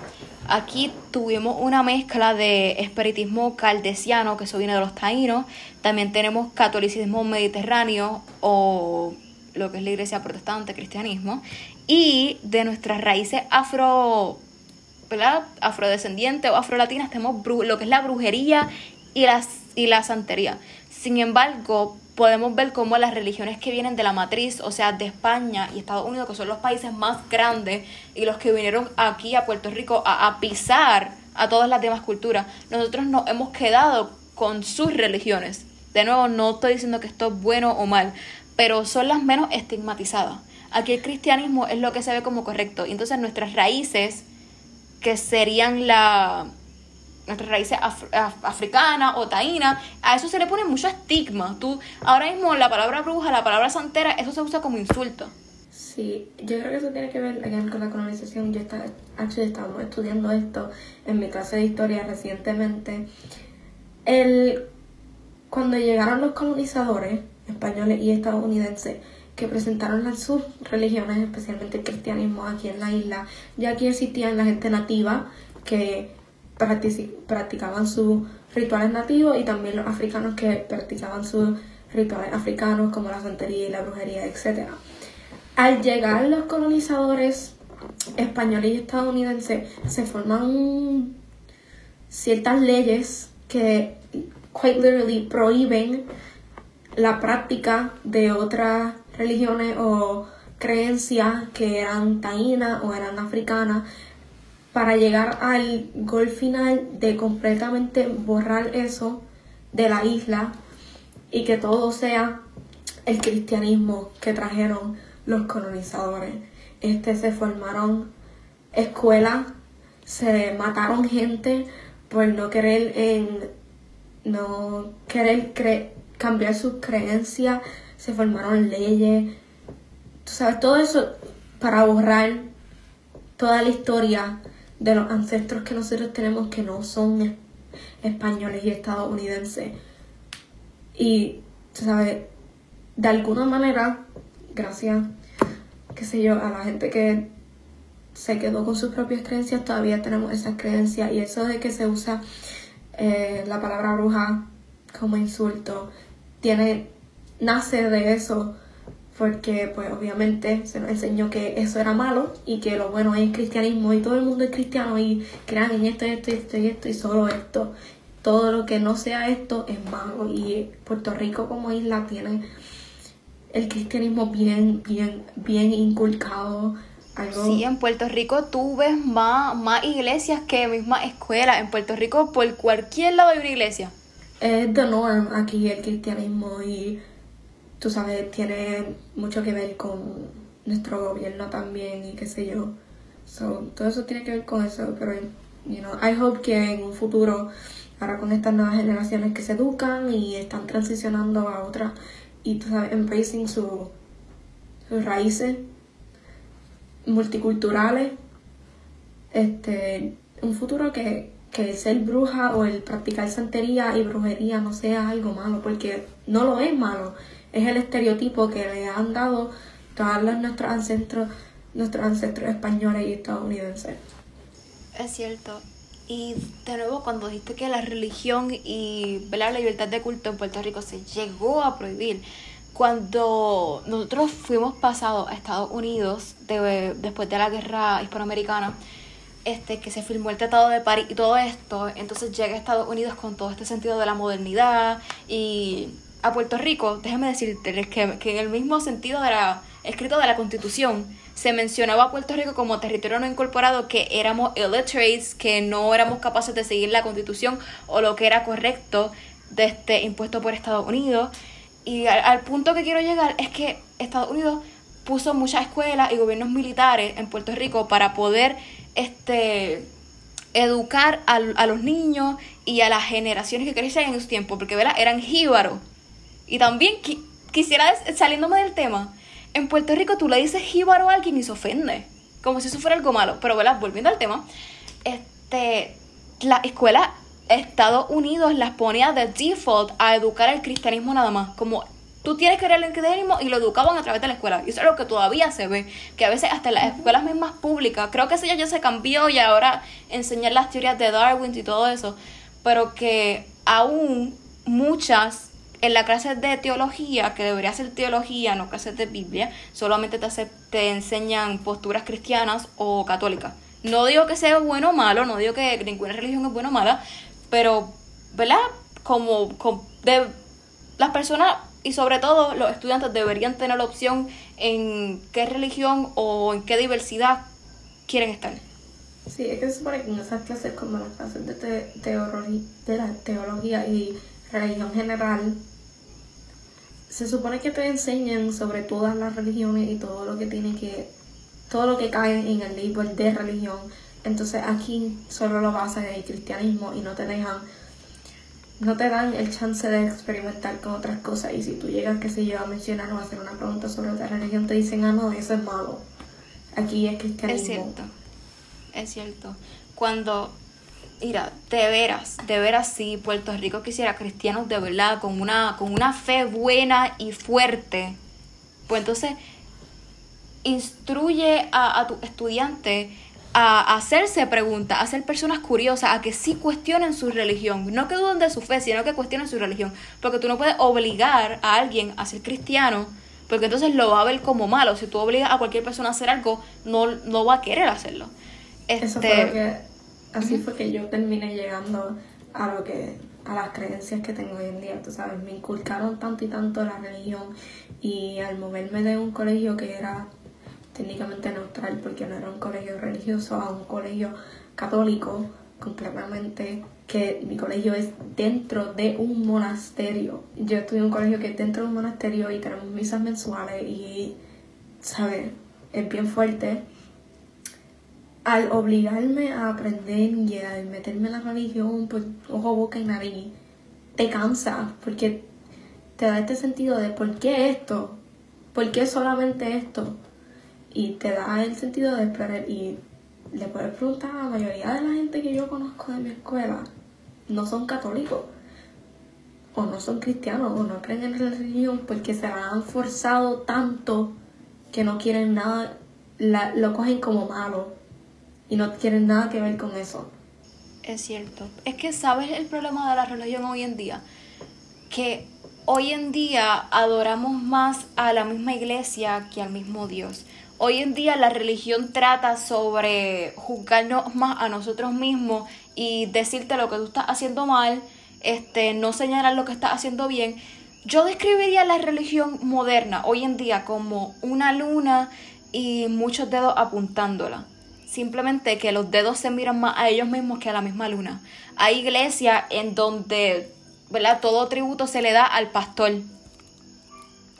aquí tuvimos una mezcla de espiritismo caldesiano, que eso viene de los taínos. También tenemos catolicismo mediterráneo o lo que es la iglesia protestante, cristianismo. Y de nuestras raíces afro ¿verdad? afrodescendientes o afrolatinas tenemos lo que es la brujería y, y la santería. Sin embargo, podemos ver cómo las religiones que vienen de la matriz, o sea, de España y Estados Unidos, que son los países más grandes y los que vinieron aquí a Puerto Rico a, a pisar a todas las demás culturas, nosotros nos hemos quedado con sus religiones. De nuevo, no estoy diciendo que esto es bueno o mal, pero son las menos estigmatizadas. Aquí el cristianismo es lo que se ve como correcto. Entonces nuestras raíces que serían la nuestras raíces af- af- africanas o taínas, a eso se le pone mucho estigma. Tú, ahora mismo la palabra bruja, la palabra santera, eso se usa como insulto. Sí, yo creo que eso tiene que ver again, con la colonización. Yo estaba, actually, estudiando esto en mi clase de historia recientemente. El, cuando llegaron los colonizadores españoles y estadounidenses que presentaron las sus religiones, especialmente el cristianismo aquí en la isla, ya aquí existían la gente nativa que practicaban sus rituales nativos y también los africanos que practicaban sus rituales africanos como la santería y la brujería, etcétera. Al llegar los colonizadores españoles y estadounidenses, se forman ciertas leyes que, quite literally, prohíben la práctica de otras religiones o creencias que eran taínas o eran africanas para llegar al gol final de completamente borrar eso de la isla y que todo sea el cristianismo que trajeron los colonizadores. Este se formaron escuelas, se mataron gente por no querer en no querer cre- cambiar sus creencias, se formaron leyes, tú sabes, todo eso para borrar toda la historia de los ancestros que nosotros tenemos que no son es- españoles y estadounidenses. Y, sabes, de alguna manera, gracias, qué sé yo, a la gente que se quedó con sus propias creencias, todavía tenemos esas creencias. Y eso de que se usa eh, la palabra bruja como insulto, tiene, nace de eso, porque pues obviamente se nos enseñó que eso era malo y que lo bueno es el cristianismo y todo el mundo es cristiano y crean en esto, esto, esto y esto y solo esto. Todo lo que no sea esto es malo y Puerto Rico como isla tiene el cristianismo bien, bien, bien inculcado. Algo Sí, en Puerto Rico tú ves más, más iglesias que mismas escuelas. En Puerto Rico por cualquier lado hay una iglesia. es the norm aquí el cristianismo y tú sabes, tiene mucho que ver con nuestro gobierno también y qué sé yo. So, todo eso tiene que ver con eso, pero you know, I hope que en un futuro, ahora con estas nuevas generaciones que se educan y están transicionando a otras y tú sabes, embracing su, sus raíces multiculturales, este, un futuro que, que el ser bruja o el practicar santería y brujería no sea algo malo, porque no lo es malo, es el estereotipo que le han dado todos nuestros ancestros, nuestros ancestros españoles y estadounidenses. Es cierto. Y de nuevo, cuando dijiste que la religión y la libertad de culto en Puerto Rico se llegó a prohibir, cuando nosotros fuimos pasados a Estados Unidos de- después de la guerra hispanoamericana, este, que se firmó el Tratado de París y todo esto, entonces llega a Estados Unidos con todo este sentido de la modernidad y a Puerto Rico, déjame decirte que, que en el mismo sentido de la escrito de la Constitución, se mencionaba a Puerto Rico como territorio no incorporado, que éramos illiterates, que no éramos capaces de seguir la Constitución o lo que era correcto de este impuesto por Estados Unidos. Y al, punto que quiero llegar es que Estados Unidos puso muchas escuelas y gobiernos militares en Puerto Rico para poder este educar a, a los niños y a las generaciones que crecían en su tiempo, porque ¿verdad? eran jíbaros. Y también qui- quisiera, saliéndome del tema, en Puerto Rico tú le dices jíbaro a alguien y se ofende, como si eso fuera algo malo. Pero ¿verdad? volviendo al tema, este, la escuela Estados Unidos las ponía de default a educar al cristianismo nada más, como tú tienes que creer en el cristianismo y lo educaban a través de la escuela. Y eso es lo que todavía se ve, que a veces hasta en las escuelas mismas públicas, creo que eso ya, ya se cambió y ahora enseñar las teorías de Darwin y todo eso, pero que aún muchas en la clase de teología, que debería ser teología, no clases de Biblia, solamente te, enseñan posturas cristianas o católicas. No digo que sea bueno o malo, no digo que ninguna religión es buena o mala, pero, ¿verdad? Como, como de, las personas y sobre todo los estudiantes deberían tener la opción en qué religión o en qué diversidad quieren estar. Sí, es que se supone que en esas clases como las clases de, de la teología y religión general, se supone que te enseñan sobre todas las religiones y todo lo que tiene que, todo lo que cae en el label de religión. Entonces aquí solo lo basan en el cristianismo y no te dejan, no te dan el chance de experimentar con otras cosas. Y si tú llegas, que se yo, a mencionar o a hacer una pregunta sobre otra religión, te dicen, ah, no, eso es malo. Aquí es cristianismo. Es cierto, es cierto. Cuando, mira, de veras, de veras sí, Puerto Rico quisiera cristianos de verdad, con una, con una fe buena y fuerte. Pues entonces, instruye a, a tu estudiante a hacerse preguntas, a ser personas curiosas, a que sí cuestionen su religión. No que duden de su fe, sino que cuestionen su religión. Porque tú no puedes obligar a alguien a ser cristiano, porque entonces lo va a ver como malo. Si tú obligas a cualquier persona a hacer algo, no, no va a querer hacerlo. Este, Eso fue lo que, así fue que yo terminé llegando a lo que, a las creencias que tengo hoy en día, tú sabes, me inculcaron tanto y tanto la religión y al moverme de un colegio que era técnicamente neutral porque no era un colegio religioso a un colegio católico completamente que mi colegio es dentro de un monasterio. Yo estuve en un colegio que es dentro de un monasterio y tenemos misas mensuales y, ¿sabes? Es bien fuerte al obligarme a aprender y al meterme en la religión por ojo, boca y nariz, te cansa porque te da este sentido de por qué esto, por qué solamente esto, y te da el sentido de y le puedes preguntar a la mayoría de la gente que yo conozco de mi escuela, no son católicos, o no son cristianos, o no creen en la religión porque se la han forzado tanto que no quieren nada, la- lo cogen como malo y no quieren nada que ver con eso. Es cierto. Es que sabes el problema de la religión hoy en día. Que hoy en día adoramos más a la misma iglesia que al mismo Dios. Hoy en día la religión trata sobre juzgarnos más a nosotros mismos y decirte lo que tú estás haciendo mal, este, no señalar lo que estás haciendo bien. Yo describiría la religión moderna hoy en día como una luna y muchos dedos apuntándola. Simplemente que los dedos se miran más a ellos mismos que a la misma luna. Hay iglesias en donde, ¿verdad? Todo tributo se le da al pastor.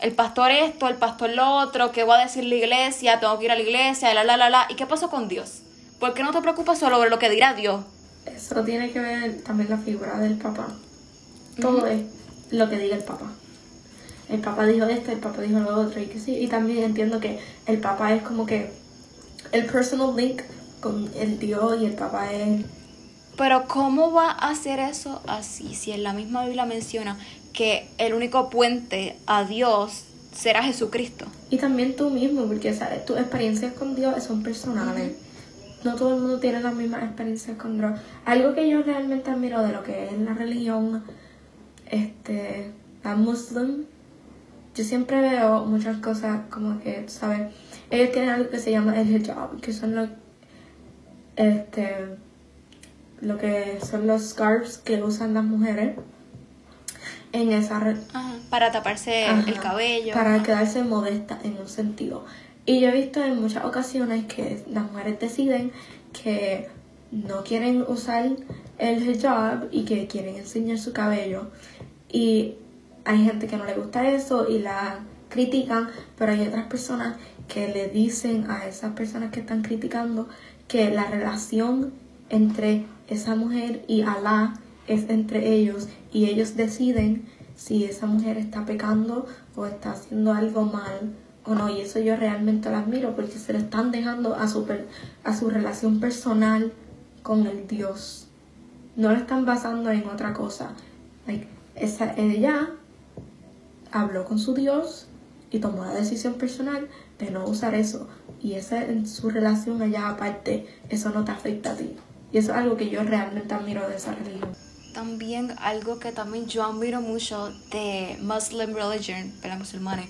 El pastor esto, el pastor lo otro, ¿qué va a decir la iglesia? Tengo que ir a la iglesia, la, la, la, la. ¿Y qué pasó con Dios? ¿Por qué no te preocupas solo sobre lo que dirá Dios? Eso tiene que ver también la figura del papá. Todo es lo que diga el papá. El papá dijo esto, el papá dijo lo otro, y que sí. Y también entiendo que el papá es como que el personal link con el Dios y el papá es Pero ¿cómo va a hacer eso así? Si en la misma Biblia menciona que el único puente a Dios será Jesucristo. Y también tú mismo, porque ¿sabes? tus experiencias con Dios son personales. No todo el mundo tiene las mismas experiencias con Dios. Algo que yo realmente admiro de lo que es la religión, este, la muslim, yo siempre veo muchas cosas como que, ¿sabes? Ellos tienen algo que se llama el hijab, que son los, este, lo que son los scarves que usan las mujeres. en esa Ajá, Para taparse Ajá, el cabello. Para quedarse modesta en un sentido. Y yo he visto en muchas ocasiones que las mujeres deciden que no quieren usar el hijab y que quieren enseñar su cabello. Y hay gente que no le gusta eso y la critican, pero hay otras personas que le dicen a esas personas que están criticando que la relación entre esa mujer y Alá es entre ellos y ellos deciden si esa mujer está pecando o está haciendo algo mal o no. Y eso yo realmente lo admiro porque se le están dejando a su a su relación personal con el Dios. No lo están basando en otra cosa. Like, esa ella habló con su Dios y tomó la decisión personal de no usar eso y esa en su relación allá aparte eso no te afecta a ti y eso es algo que yo realmente admiro de esa religión También algo que también yo admiro mucho de Muslim religion, musulmanes,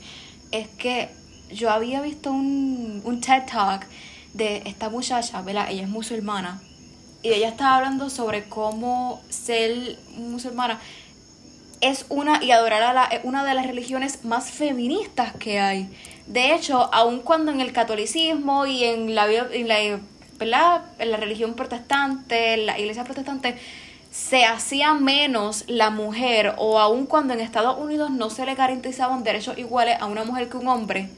es que yo había visto un, un TED Talk de esta muchacha, ¿verdad? Ella es musulmana. Y ella estaba hablando sobre cómo ser musulmana es una y adorar a la, es una de las religiones más feministas que hay. De hecho, aun cuando en el catolicismo y en la, en la, ¿verdad? En la religión protestante, en la iglesia protestante, se hacía menos la mujer, o aun cuando en Estados Unidos no se le garantizaban derechos iguales a una mujer que un hombre,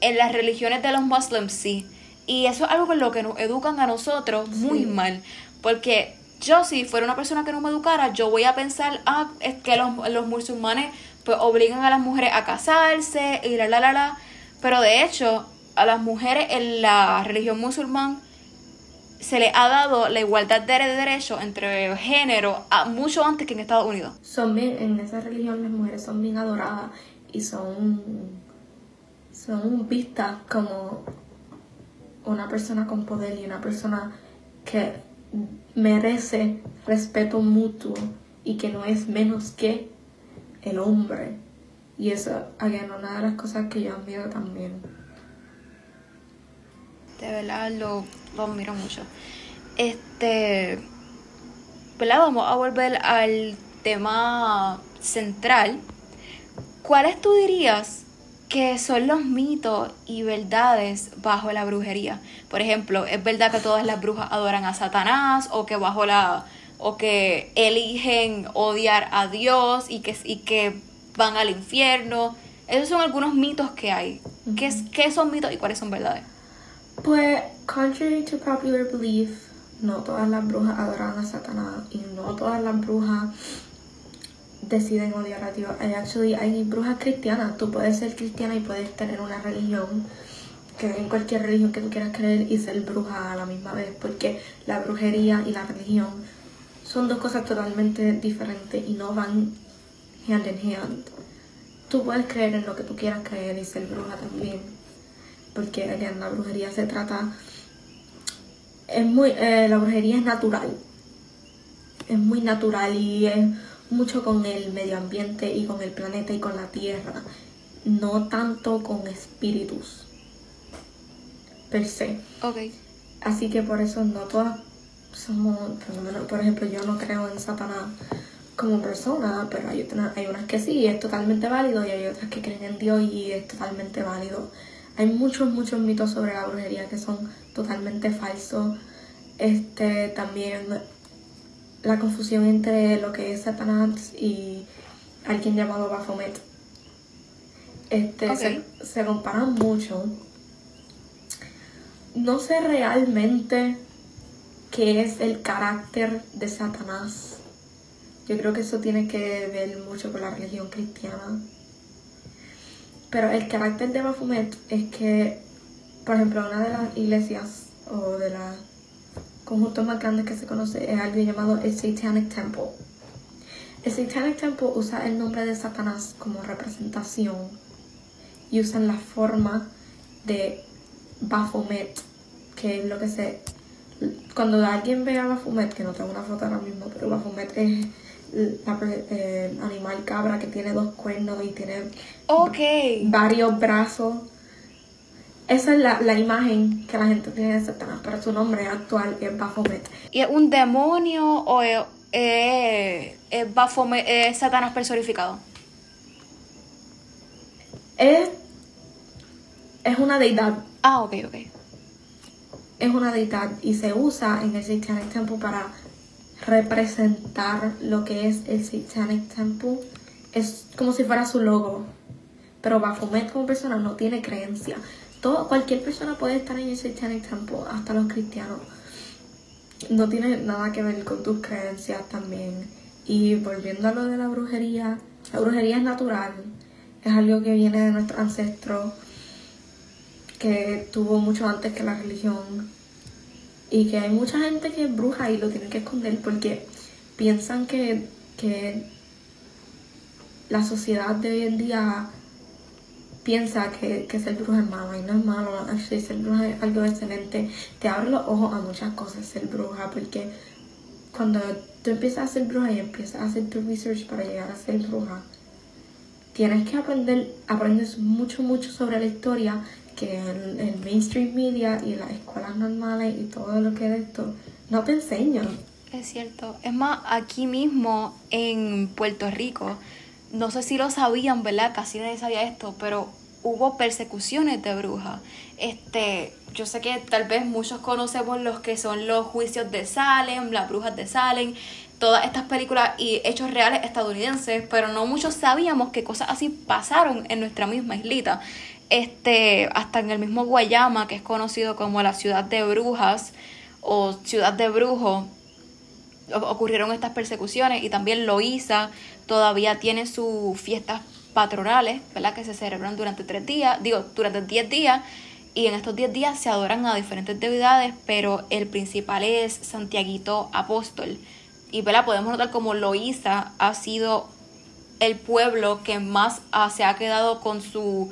en las religiones de los muslims sí. Y eso es algo con lo que nos educan a nosotros muy Sí. mal. Porque yo si fuera una persona que no me educara, yo voy a pensar, ah, es que los, los musulmanes pues obligan a las mujeres a casarse y la la la la. Pero de hecho, a las mujeres en la religión musulmán se les ha dado la igualdad de derechos entre género mucho antes que en Estados Unidos. son bien, en esa religión las mujeres son bien adoradas y son, son vistas como una persona con poder y una persona que merece respeto mutuo y que no es menos que el hombre. Y eso, again, una de las cosas que yo admiro también. De verdad lo, lo admiro mucho. Este, ¿verdad? Vamos a volver al tema central. ¿Cuáles tú dirías que son los mitos y verdades bajo la brujería? Por ejemplo, ¿es verdad que todas las brujas adoran a Satanás o que bajo la o que eligen odiar a Dios y que, y que van al infierno? Esos son algunos mitos que hay. ¿Qué, es- ¿Qué son mitos y cuáles son verdades? Pues, contrary to popular belief, no todas las brujas adoran a Satanás y no todas las brujas deciden odiar a Dios. Hay actually hay brujas cristianas. Tú puedes ser cristiana y puedes tener una religión, creer en cualquier religión que tú quieras creer y ser bruja a la misma vez, porque la brujería y la religión son dos cosas totalmente diferentes y no van hand in hand. Tú puedes creer en lo que tú quieras creer y ser bruja también porque again, la brujería se trata es muy eh, la brujería es natural es muy natural y es mucho con el medio ambiente y con el planeta y con la tierra no tanto con espíritus per se Ok. Así que por eso no todas somos, por ejemplo, yo no creo en Satanás como persona, pero hay, otra- hay unas que sí, y es totalmente válido, y hay otras que creen en Dios y es totalmente válido. Hay muchos, muchos mitos sobre la brujería que son totalmente falsos. Este, también la confusión entre lo que es Satanás y alguien llamado Baphomet. Este, se, se comparan mucho no sé realmente qué es el carácter de Satanás. Yo creo que eso tiene que ver mucho con la religión cristiana. Pero el carácter de Baphomet es que, por ejemplo, una de las iglesias o de los conjuntos más grandes que se conoce es algo llamado el Satanic Temple. El Satanic Temple usa el nombre de Satanás como representación y usan la forma de Baphomet, que es lo que se... Cuando alguien ve a Baphomet, que no tengo una foto ahora mismo, pero Baphomet es el animal cabra que tiene dos cuernos y tiene varios brazos. Esa es la, la imagen que la gente tiene de Satanás, pero su nombre actual es Baphomet. ¿Y es un demonio o es, es- es Baphomet, es Satanás personificado? Es, es una deidad. Ah, ok, ok. Es una deidad y se usa en el Satanic Temple para representar lo que es el Satanic Temple. Es como si fuera su logo. Pero Baphomet como persona no tiene creencia. Todo, cualquier persona puede estar en el Satanic Temple, hasta los cristianos. No tiene nada que ver con tus creencias también. Y volviendo a lo de la brujería, la brujería es natural. Es algo que viene de nuestros ancestros, que tuvo mucho antes que la religión. Y que hay mucha gente que es bruja y lo tiene que esconder porque piensan que, que la sociedad de hoy en día piensa que, que ser bruja es malo y no es malo, actually, ser bruja es algo excelente. Te abre los ojos a muchas cosas ser bruja porque cuando tú empiezas a ser bruja y empiezas a hacer tu research para llegar a ser bruja, tienes que aprender, aprendes mucho, mucho sobre la historia que el, el mainstream media y las escuelas normales y todo lo que es esto no te enseñan. Es cierto. Es más, aquí mismo en Puerto Rico, no sé si lo sabían, ¿verdad? Casi nadie sabía esto, pero hubo persecuciones de brujas. Este, yo sé que tal vez muchos conocemos los que son los juicios de Salem, las brujas de Salem, todas estas películas y hechos reales estadounidenses, pero no muchos sabíamos que cosas así pasaron en nuestra misma islita. Este, hasta en el mismo Guayama, que es conocido como la ciudad de brujas o ciudad de brujos, ocurrieron estas persecuciones y también Loíza todavía tiene sus fiestas patronales, ¿verdad? Que se celebran durante tres días, digo, durante diez días y en estos diez días se adoran a diferentes deidades, pero el principal es Santiaguito Apóstol. Y, ¿verdad? Podemos notar como Loíza ha sido el pueblo que más se ha quedado con su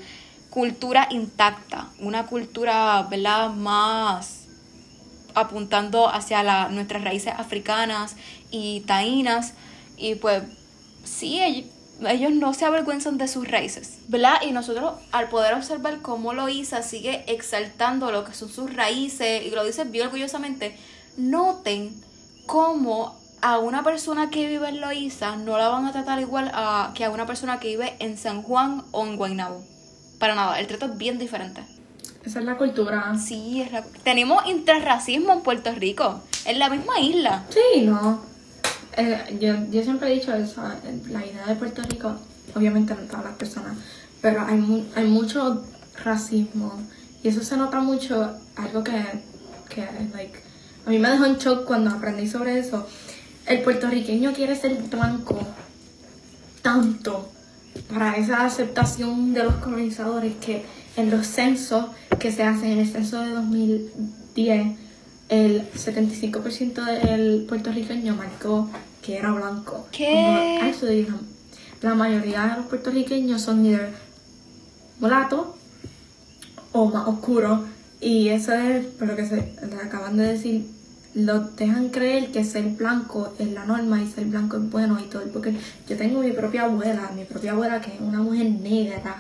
cultura intacta, una cultura, ¿verdad? Más apuntando hacia nuestras raíces africanas y taínas y pues sí, ellos, ellos no se avergüenzan de sus raíces, ¿verdad? Y nosotros al poder observar cómo Loíza sigue exaltando lo que son sus raíces y lo dice bien orgullosamente, noten cómo a una persona que vive en Loíza no la van a tratar igual a, que a una persona que vive en San Juan o en Guaynabo. Para nada, el trato es bien diferente. Esa es la cultura. Sí, es la- tenemos interracismo en Puerto Rico, en la misma isla. Sí, no. Eh, yo, yo siempre he dicho eso, la idea de Puerto Rico, obviamente no todas las personas, pero hay, mu- hay mucho racismo y eso se nota mucho, algo que, que like, a mí me dejó en shock cuando aprendí sobre eso. El puertorriqueño quiere ser blanco tanto para esa aceptación de los colonizadores que en los censos que se hacen, en el censo de 2010, el 75% del puertorriqueño marcó que era blanco. ¿Qué? Cuando, actually, la, mayoría de los puertorriqueños son either mulatos o más oscuros. Y eso es por lo que se le acaban de decir. Lo dejan creer que ser blanco es la norma y ser blanco es bueno y todo. Porque yo tengo mi propia abuela, mi propia abuela que es una mujer negra.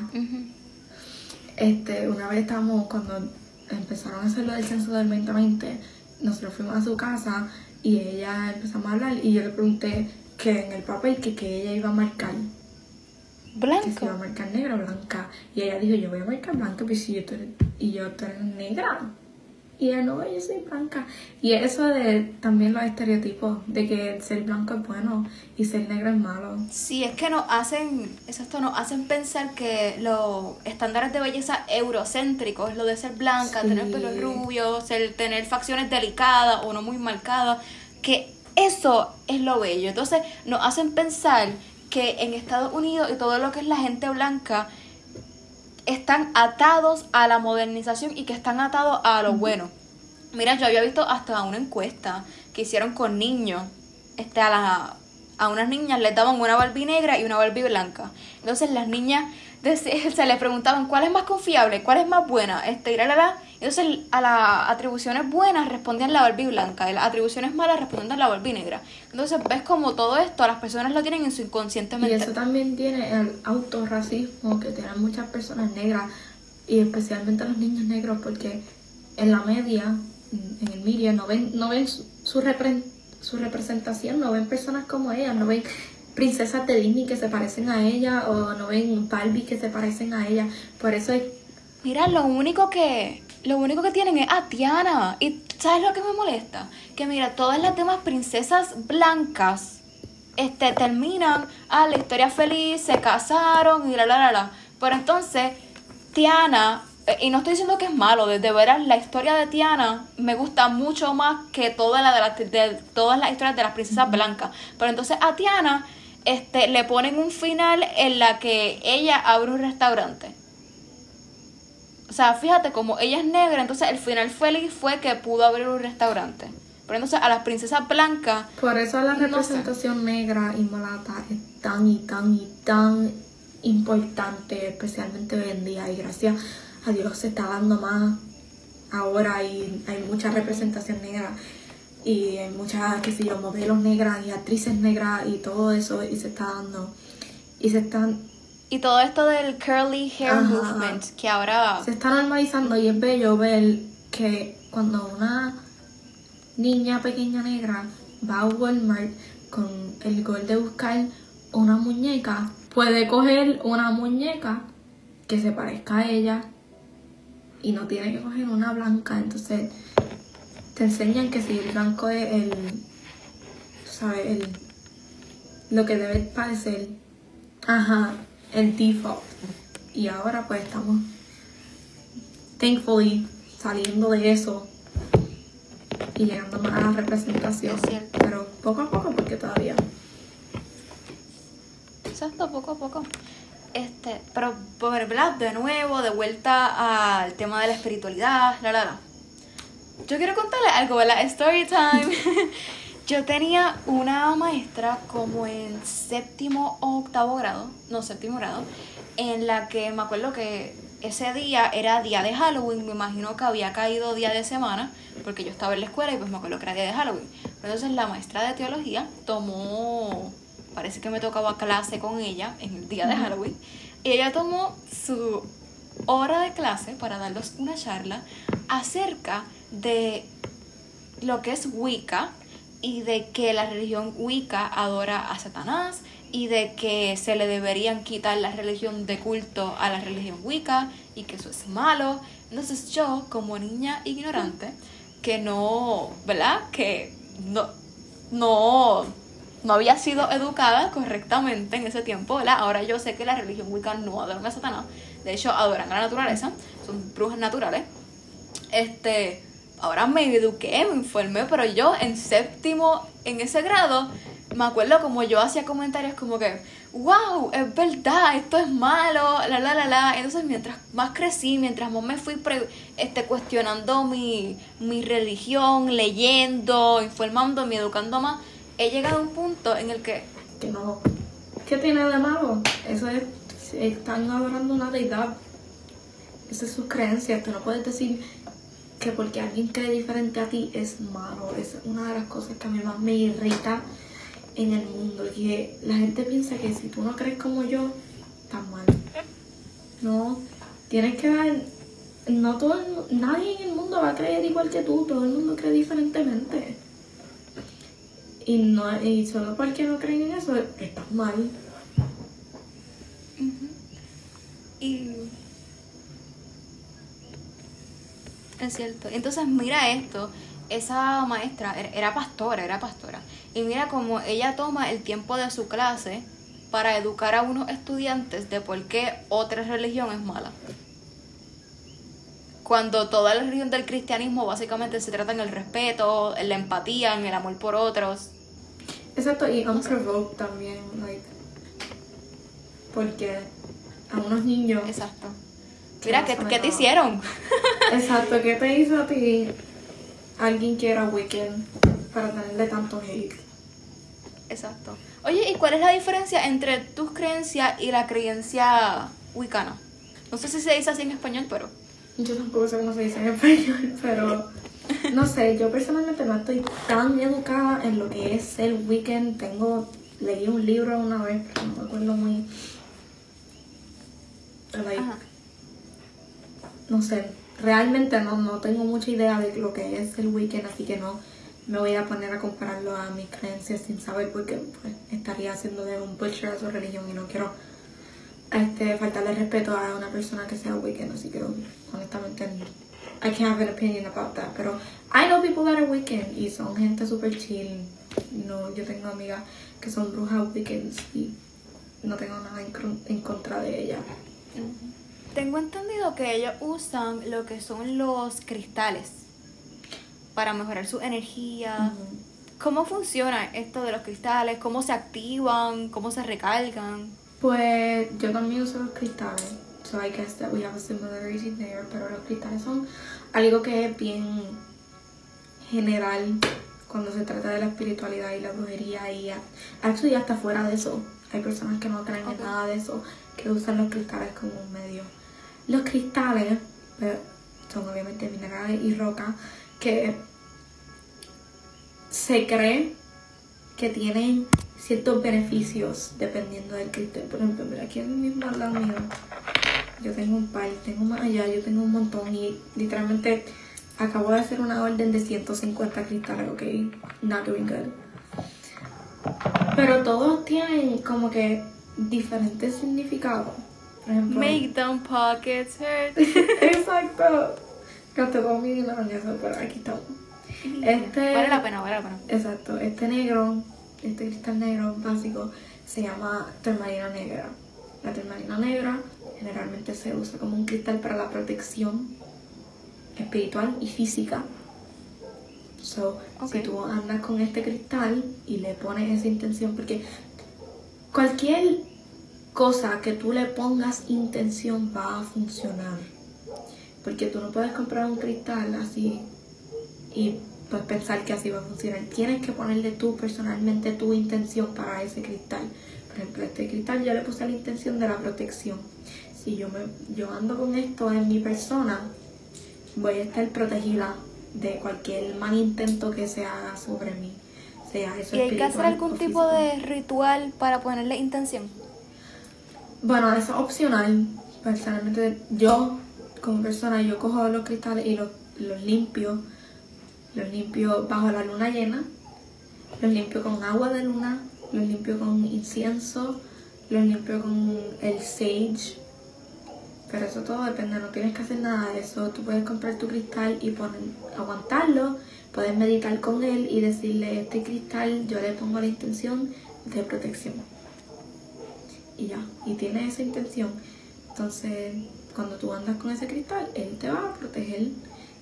Este, una vez estábamos, cuando empezaron a hacer lo del censo del 2020, nosotros fuimos a su casa y ella empezamos a hablar y yo le pregunté que en el papel que, que ella iba a marcar, que se iba a Blanco. marcar negra o blanca. Y ella dijo, yo voy a marcar blanca, pues si yo y yo tú eres negra. Y ella, no, yo soy blanca. Y eso de también los estereotipos, de que ser blanco es bueno y ser negro es malo. Sí, es que nos hacen, exacto, nos hacen pensar que los estándares de belleza eurocéntricos, lo de ser blanca, Sí. tener pelo rubio, ser, tener facciones delicadas o no muy marcadas, que eso es lo bello. Entonces nos hacen pensar que en Estados Unidos y todo lo que es la gente blanca están atados a la modernización y que están atados a lo bueno. Mira, yo había visto hasta una encuesta que hicieron con niños. Este, a, la- a unas niñas les daban una Barbie negra y una Barbie blanca. Entonces las niñas [laughs] se les preguntaban cuál es más confiable, cuál es más buena. Este, y la, la, la. Entonces a las atribuciones buenas respondían la Barbie blanca y las atribuciones malas respondían la Barbie negra. Entonces ves como todo esto las personas lo tienen en su inconsciente Y eso también tiene el autorracismo que tienen muchas personas negras y especialmente los niños negros porque en la media, en el media, no ven, no ven su, su, repre- su representación, no ven personas como ellas, no ven princesas de Disney que se parecen a ella o no ven Barbie que se parecen a ella. Por eso es Mira, lo único que lo único que tienen es a Tiana. ¿Y sabes lo que me molesta? Que mira, todas las demás princesas blancas este terminan, ah, la historia feliz, se casaron y la la la la. Pero entonces Tiana eh, y no estoy diciendo que es malo, de, de veras la historia de Tiana me gusta mucho más que toda la de, las- de todas las historias de las princesas blancas. Pero entonces a Tiana este, le ponen un final en la que ella abre un restaurante. O sea, fíjate, como ella es negra, entonces el final feliz fue que pudo abrir un restaurante. Pero entonces a las princesas blancas, Por eso la No sé. representación negra y mulata es tan y tan y tan importante, especialmente hoy en día. Y gracias a Dios se está dando más ahora y hay mucha representación negra. Y hay muchas, qué sé yo, modelos negras y actrices negras y todo eso. Y se está dando. Y se están, y todo esto del curly hair Ajá. movement, que ahora... se está normalizando y es bello ver que cuando una niña pequeña negra va a Walmart con el gol de buscar una muñeca, puede coger una muñeca que se parezca a ella y no tiene que coger una blanca. Entonces te enseñan que si el blanco es el, sabes, el, lo que debe parecer, ajá, el default. Y ahora pues estamos thankfully saliendo de eso y llegando más a la representación. Pero poco a poco porque todavía. Exacto, poco a poco. Este, pero por ¿verdad? de nuevo, de vuelta al tema de la espiritualidad, la la la. Yo quiero contarle algo, ¿verdad? Story time. [laughs] Yo tenía una maestra como en séptimo o octavo grado, no séptimo grado, en la que me acuerdo que ese día era día de Halloween, me imagino que había caído día de semana, porque yo estaba en la escuela y pues me acuerdo que era día de Halloween. Pero entonces la maestra de teología tomó, parece que me tocaba clase con ella en el día de Halloween, y ella tomó su hora de clase para darnos una charla acerca de lo que es Wicca y de que la religión Wicca adora a Satanás y de que se le deberían quitar la religión de culto a la religión Wicca y que eso es malo. Entonces yo, como niña ignorante, que no, ¿verdad? Que no, no, no había sido educada correctamente en ese tiempo, ¿verdad? Ahora yo sé que la religión Wicca no adora a Satanás, de hecho adoran a la naturaleza, son brujas naturales. Este, ahora me eduqué, me informé, pero yo en séptimo, en ese grado, me acuerdo como yo hacía comentarios como que, wow, es verdad, esto es malo, la la la la. Entonces mientras más crecí, mientras más me fui pre- este, cuestionando mi, mi religión, leyendo, informándome, educando más, he llegado a un punto en el que Que no. ¿Qué tiene de malo? Eso es. Están adorando una deidad. Esas son sus creencias. Tú no puedes decir que porque alguien cree diferente a ti es malo. Es una de las cosas que a mí más me irrita en el mundo. Que la gente piensa que si tú no crees como yo, estás mal. No. Tienes que dar. No todo el nadie en el mundo va a creer igual que tú. Todo el mundo cree diferentemente. Y, no, y solo porque no creen en eso, estás mal. Y. Es cierto. Entonces, mira esto. Esa maestra er- era pastora, era pastora. Y mira cómo ella toma el tiempo de su clase para educar a unos estudiantes de por qué otra religión es mala. Cuando toda la religión del cristianismo básicamente se trata en el respeto, en la empatía, en el amor por otros. Exacto, y unprovoked también, like. Porque a unos niños. Exacto. Mira, ¿qué, qué te hicieron? Exacto, ¿qué te hizo a ti alguien que era Wiccan para tenerle tanto hate? Exacto. Oye, ¿y cuál es la diferencia entre tus creencias y la creencia wicana? No sé si se dice así en español, pero... Yo tampoco sé cómo se dice en español, pero no sé, yo personalmente no estoy tan educada en lo que es ser Wiccan. Tengo, leí un libro una vez, pero no me acuerdo muy. like, Ajá. No sé, realmente no, no tengo mucha idea de lo que es el weekend, así que no, me voy a poner a compararlo a mis creencias sin saber porque pues, estaría haciendo de un butcher a su religión y no quiero este, faltarle respeto a una persona que sea Wiccan, así que honestamente I can't have an opinion about that, pero I know people that are Wiccan y son gente super chill. No, yo tengo amigas que son brujas Wiccans y no tengo nada en, en contra de ellas. Tengo entendido que ellos usan lo que son los cristales para mejorar su energía. ¿Cómo funciona esto de los cristales? ¿Cómo se activan? ¿Cómo se recargan? Pues yo también uso los cristales, so I guess that we have a similarity there, pero los cristales son algo que es bien general cuando se trata de la espiritualidad y la brujería y actually hasta fuera de eso. Hay personas que no creen en nada de eso, que usan los cristales como un medio. Los cristales pues, son obviamente minerales y roca que se cree que tienen ciertos beneficios dependiendo del cristal. Por ejemplo, mira aquí en mismo al lado mío. Yo tengo un par, tengo más allá, yo tengo un montón y literalmente acabo de hacer una orden de 150 cristales, ok, not doing good. Pero todos tienen como que diferentes significados. Por ejemplo, Make them pockets hurt. [laughs] Exacto. Gasté todo mi dinero en eso, pero aquí estamos. Este- Vale la pena, vale la pena. Exacto, este negro, este cristal negro básico, se llama turmalina negra. La turmalina negra generalmente se usa como un cristal para la protección espiritual y física. So, Ok. si tú andas con este cristal y le pones esa intención, porque cualquier cosa que tú le pongas intención va a funcionar. Porque tú no puedes comprar un cristal así y pues pensar que así va a funcionar. Tienes que ponerle tú personalmente tu intención para ese cristal. Por ejemplo, este cristal yo le puse la intención de la protección. Si yo me yo ando con esto en mi persona, voy a estar protegida de cualquier mal intento que se haga sobre mí. Sea eso ¿Y hay que hacer algún tipo de ritual para ponerle intención? Bueno, eso es opcional. Personalmente, yo, como persona, yo cojo los cristales y los, los limpio. Los limpio bajo la luna llena. Los limpio con agua de luna. Los limpio con incienso. Los limpio con el sage. Pero eso todo depende, no tienes que hacer nada de eso. Tú puedes comprar tu cristal y poner, aguantarlo. Puedes meditar con él y decirle, este cristal yo le pongo la intención de protección y ya, y tiene esa intención. Entonces, cuando tú andas con ese cristal, él te va a proteger.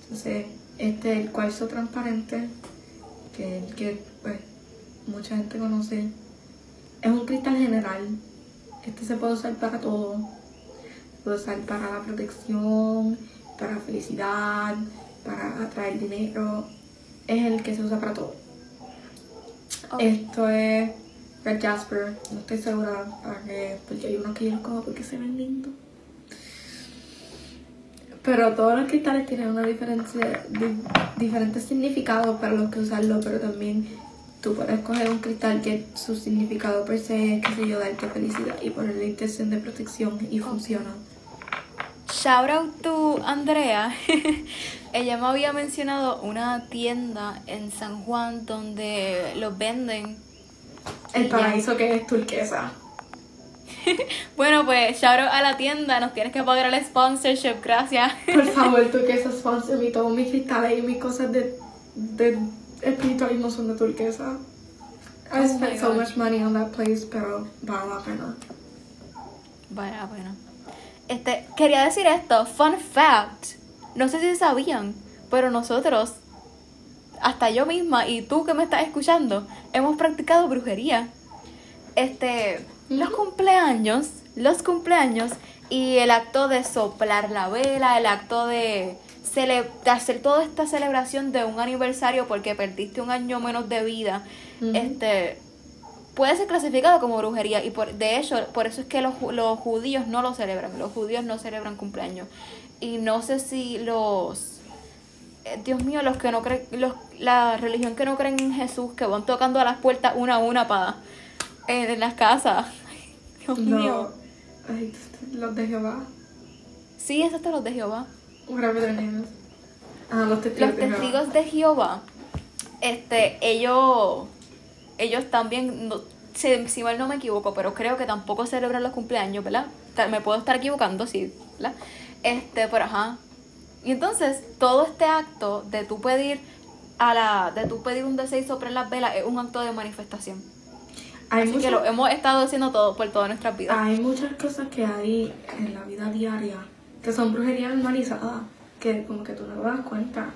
Entonces, este es el cuarzo transparente, que es el que pues, mucha gente conoce. Es un cristal general. Este se puede usar para todo. Se puede usar para la protección, para felicidad, para atraer dinero. Es el que se usa para todo. Esto es Red Jasper, no estoy segura porque hay unos que yo los cojo porque se ven lindos. Pero todos los cristales tienen una diferencia, di- significados para los que usarlo, pero también tú puedes coger un cristal que su significado per se es, qué sé yo, darte felicidad y ponerle intención de protección y funciona. Shout out to Andrea. [laughs] Ella me había mencionado una tienda en San Juan donde los venden. El Y paraíso que es turquesa. [laughs] Bueno, pues shout out a la tienda. Nos tienes que pagar el sponsorship, gracias. Por [laughs] favor, turquesa sponsor me todos mis cristales y mis cosas de, de espiritualismo son de turquesa. I Oh spent so much money on that place, pero vale la pena. Vale, la pena. Este, quería decir esto, fun fact. No sé si sabían, pero nosotros, hasta yo misma y tú que me estás escuchando, hemos practicado brujería. Este, los cumpleaños, los cumpleaños y el acto de soplar la vela, el acto de, cele- de hacer toda esta celebración de un aniversario porque perdiste un año menos de vida. Este, puede ser clasificado como brujería y por, de hecho por eso es que los, los judíos no lo celebran los judíos no celebran cumpleaños y no sé si los Dios mío los que no creen los, la religión que no creen en Jesús que van tocando a las puertas una a una para en, en las casas [laughs] Ay, Dios mío. Ay, los de Jehová. sí esos son los de Jehová. Ah, los testigos los de Jehová. testigos de Jehová este, ellos, ellos también, no, si, si mal no me equivoco, pero creo que tampoco celebran los cumpleaños, ¿verdad? Me puedo estar equivocando, sí, ¿verdad? Este, pero ajá. Y entonces, todo este acto de tú pedir a la, de tú pedir un deseo y soplar las velas es un acto de manifestación. Hay, Así que muchas- lo hemos estado haciendo todo por todas nuestras vidas. hay muchas cosas que hay en la vida diaria que son brujería normalizada, que como que tú no te das cuenta,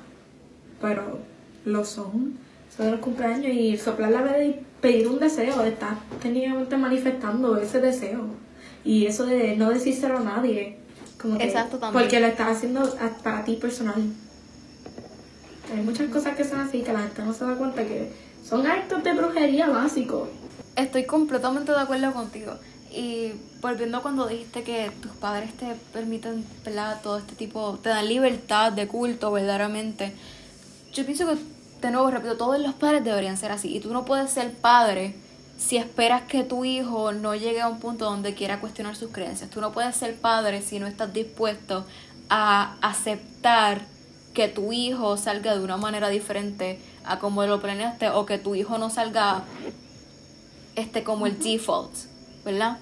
pero lo son. Son los cumpleaños y soplar la vela y pedir un deseo, estás técnicamente manifestando ese deseo. Y eso de no decírselo a nadie. Como que- Exacto, también. Porque lo estás haciendo para ti personal. Hay muchas cosas que son así que la gente no se da cuenta que son actos de brujería básicos. Estoy completamente de acuerdo contigo. Y volviendo a cuando dijiste que tus padres te permiten, ¿verdad? Todo este tipo, te dan libertad de culto verdaderamente. Yo pienso que, de nuevo, repito, todos los padres deberían ser así. Y tú no puedes ser padre si esperas que tu hijo no llegue a un punto donde quiera cuestionar sus creencias. Tú no puedes ser padre si no estás dispuesto a aceptar que tu hijo salga de una manera diferente a como lo planeaste o que tu hijo no salga este como el default, ¿verdad?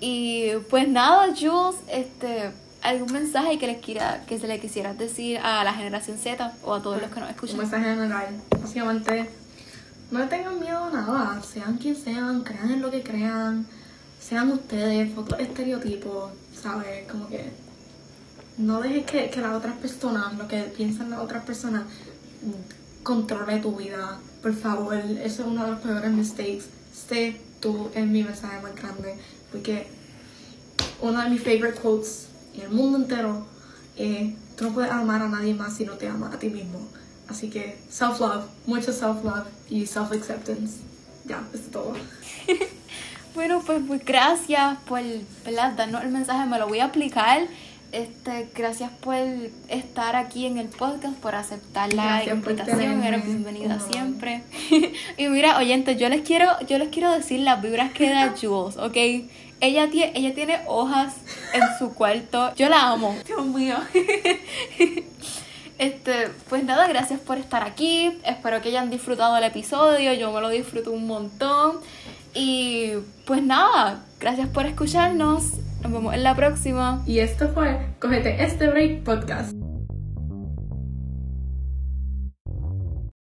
Y pues nada, Jules, este algún mensaje que les quiera que se le quisieras decir a la generación Z o a todos los que nos Un escuchan. mensaje general. Básicamente, no tengan miedo a nada. Sean quien sean, crean en lo que crean. Sean ustedes, fotos estereotipos, ¿sabes? Como que no dejes que, que las otras personas, lo que piensan las otras personas, controle tu vida. Por favor, eso es uno de los peores mistakes. Sé tú, es mi mensaje más grande. Porque uno de mis favorite quotes en el mundo entero es, tú no puedes amar a nadie más si no te amas a ti mismo. Así que self-love, mucho self-love y self-acceptance. Ya, eso es todo. [laughs] Bueno, pues, pues gracias por ¿verdad? darnos el mensaje, me lo voy a aplicar. Este, gracias por estar aquí en el podcast, por aceptar la invitación, eres bienvenida siempre. [laughs] y mira, oyentes, yo les quiero, yo les quiero decir las vibras que da [laughs] Jules, ¿ok? Ella tiene, ella tiene hojas en su cuarto. Yo la amo. Dios mío. Este, pues nada, gracias por estar aquí. Espero que hayan disfrutado el episodio. Yo me lo disfruto un montón. Y pues nada, gracias por escucharnos. Nos vemos en la próxima. Y esto fue Cógete este break podcast.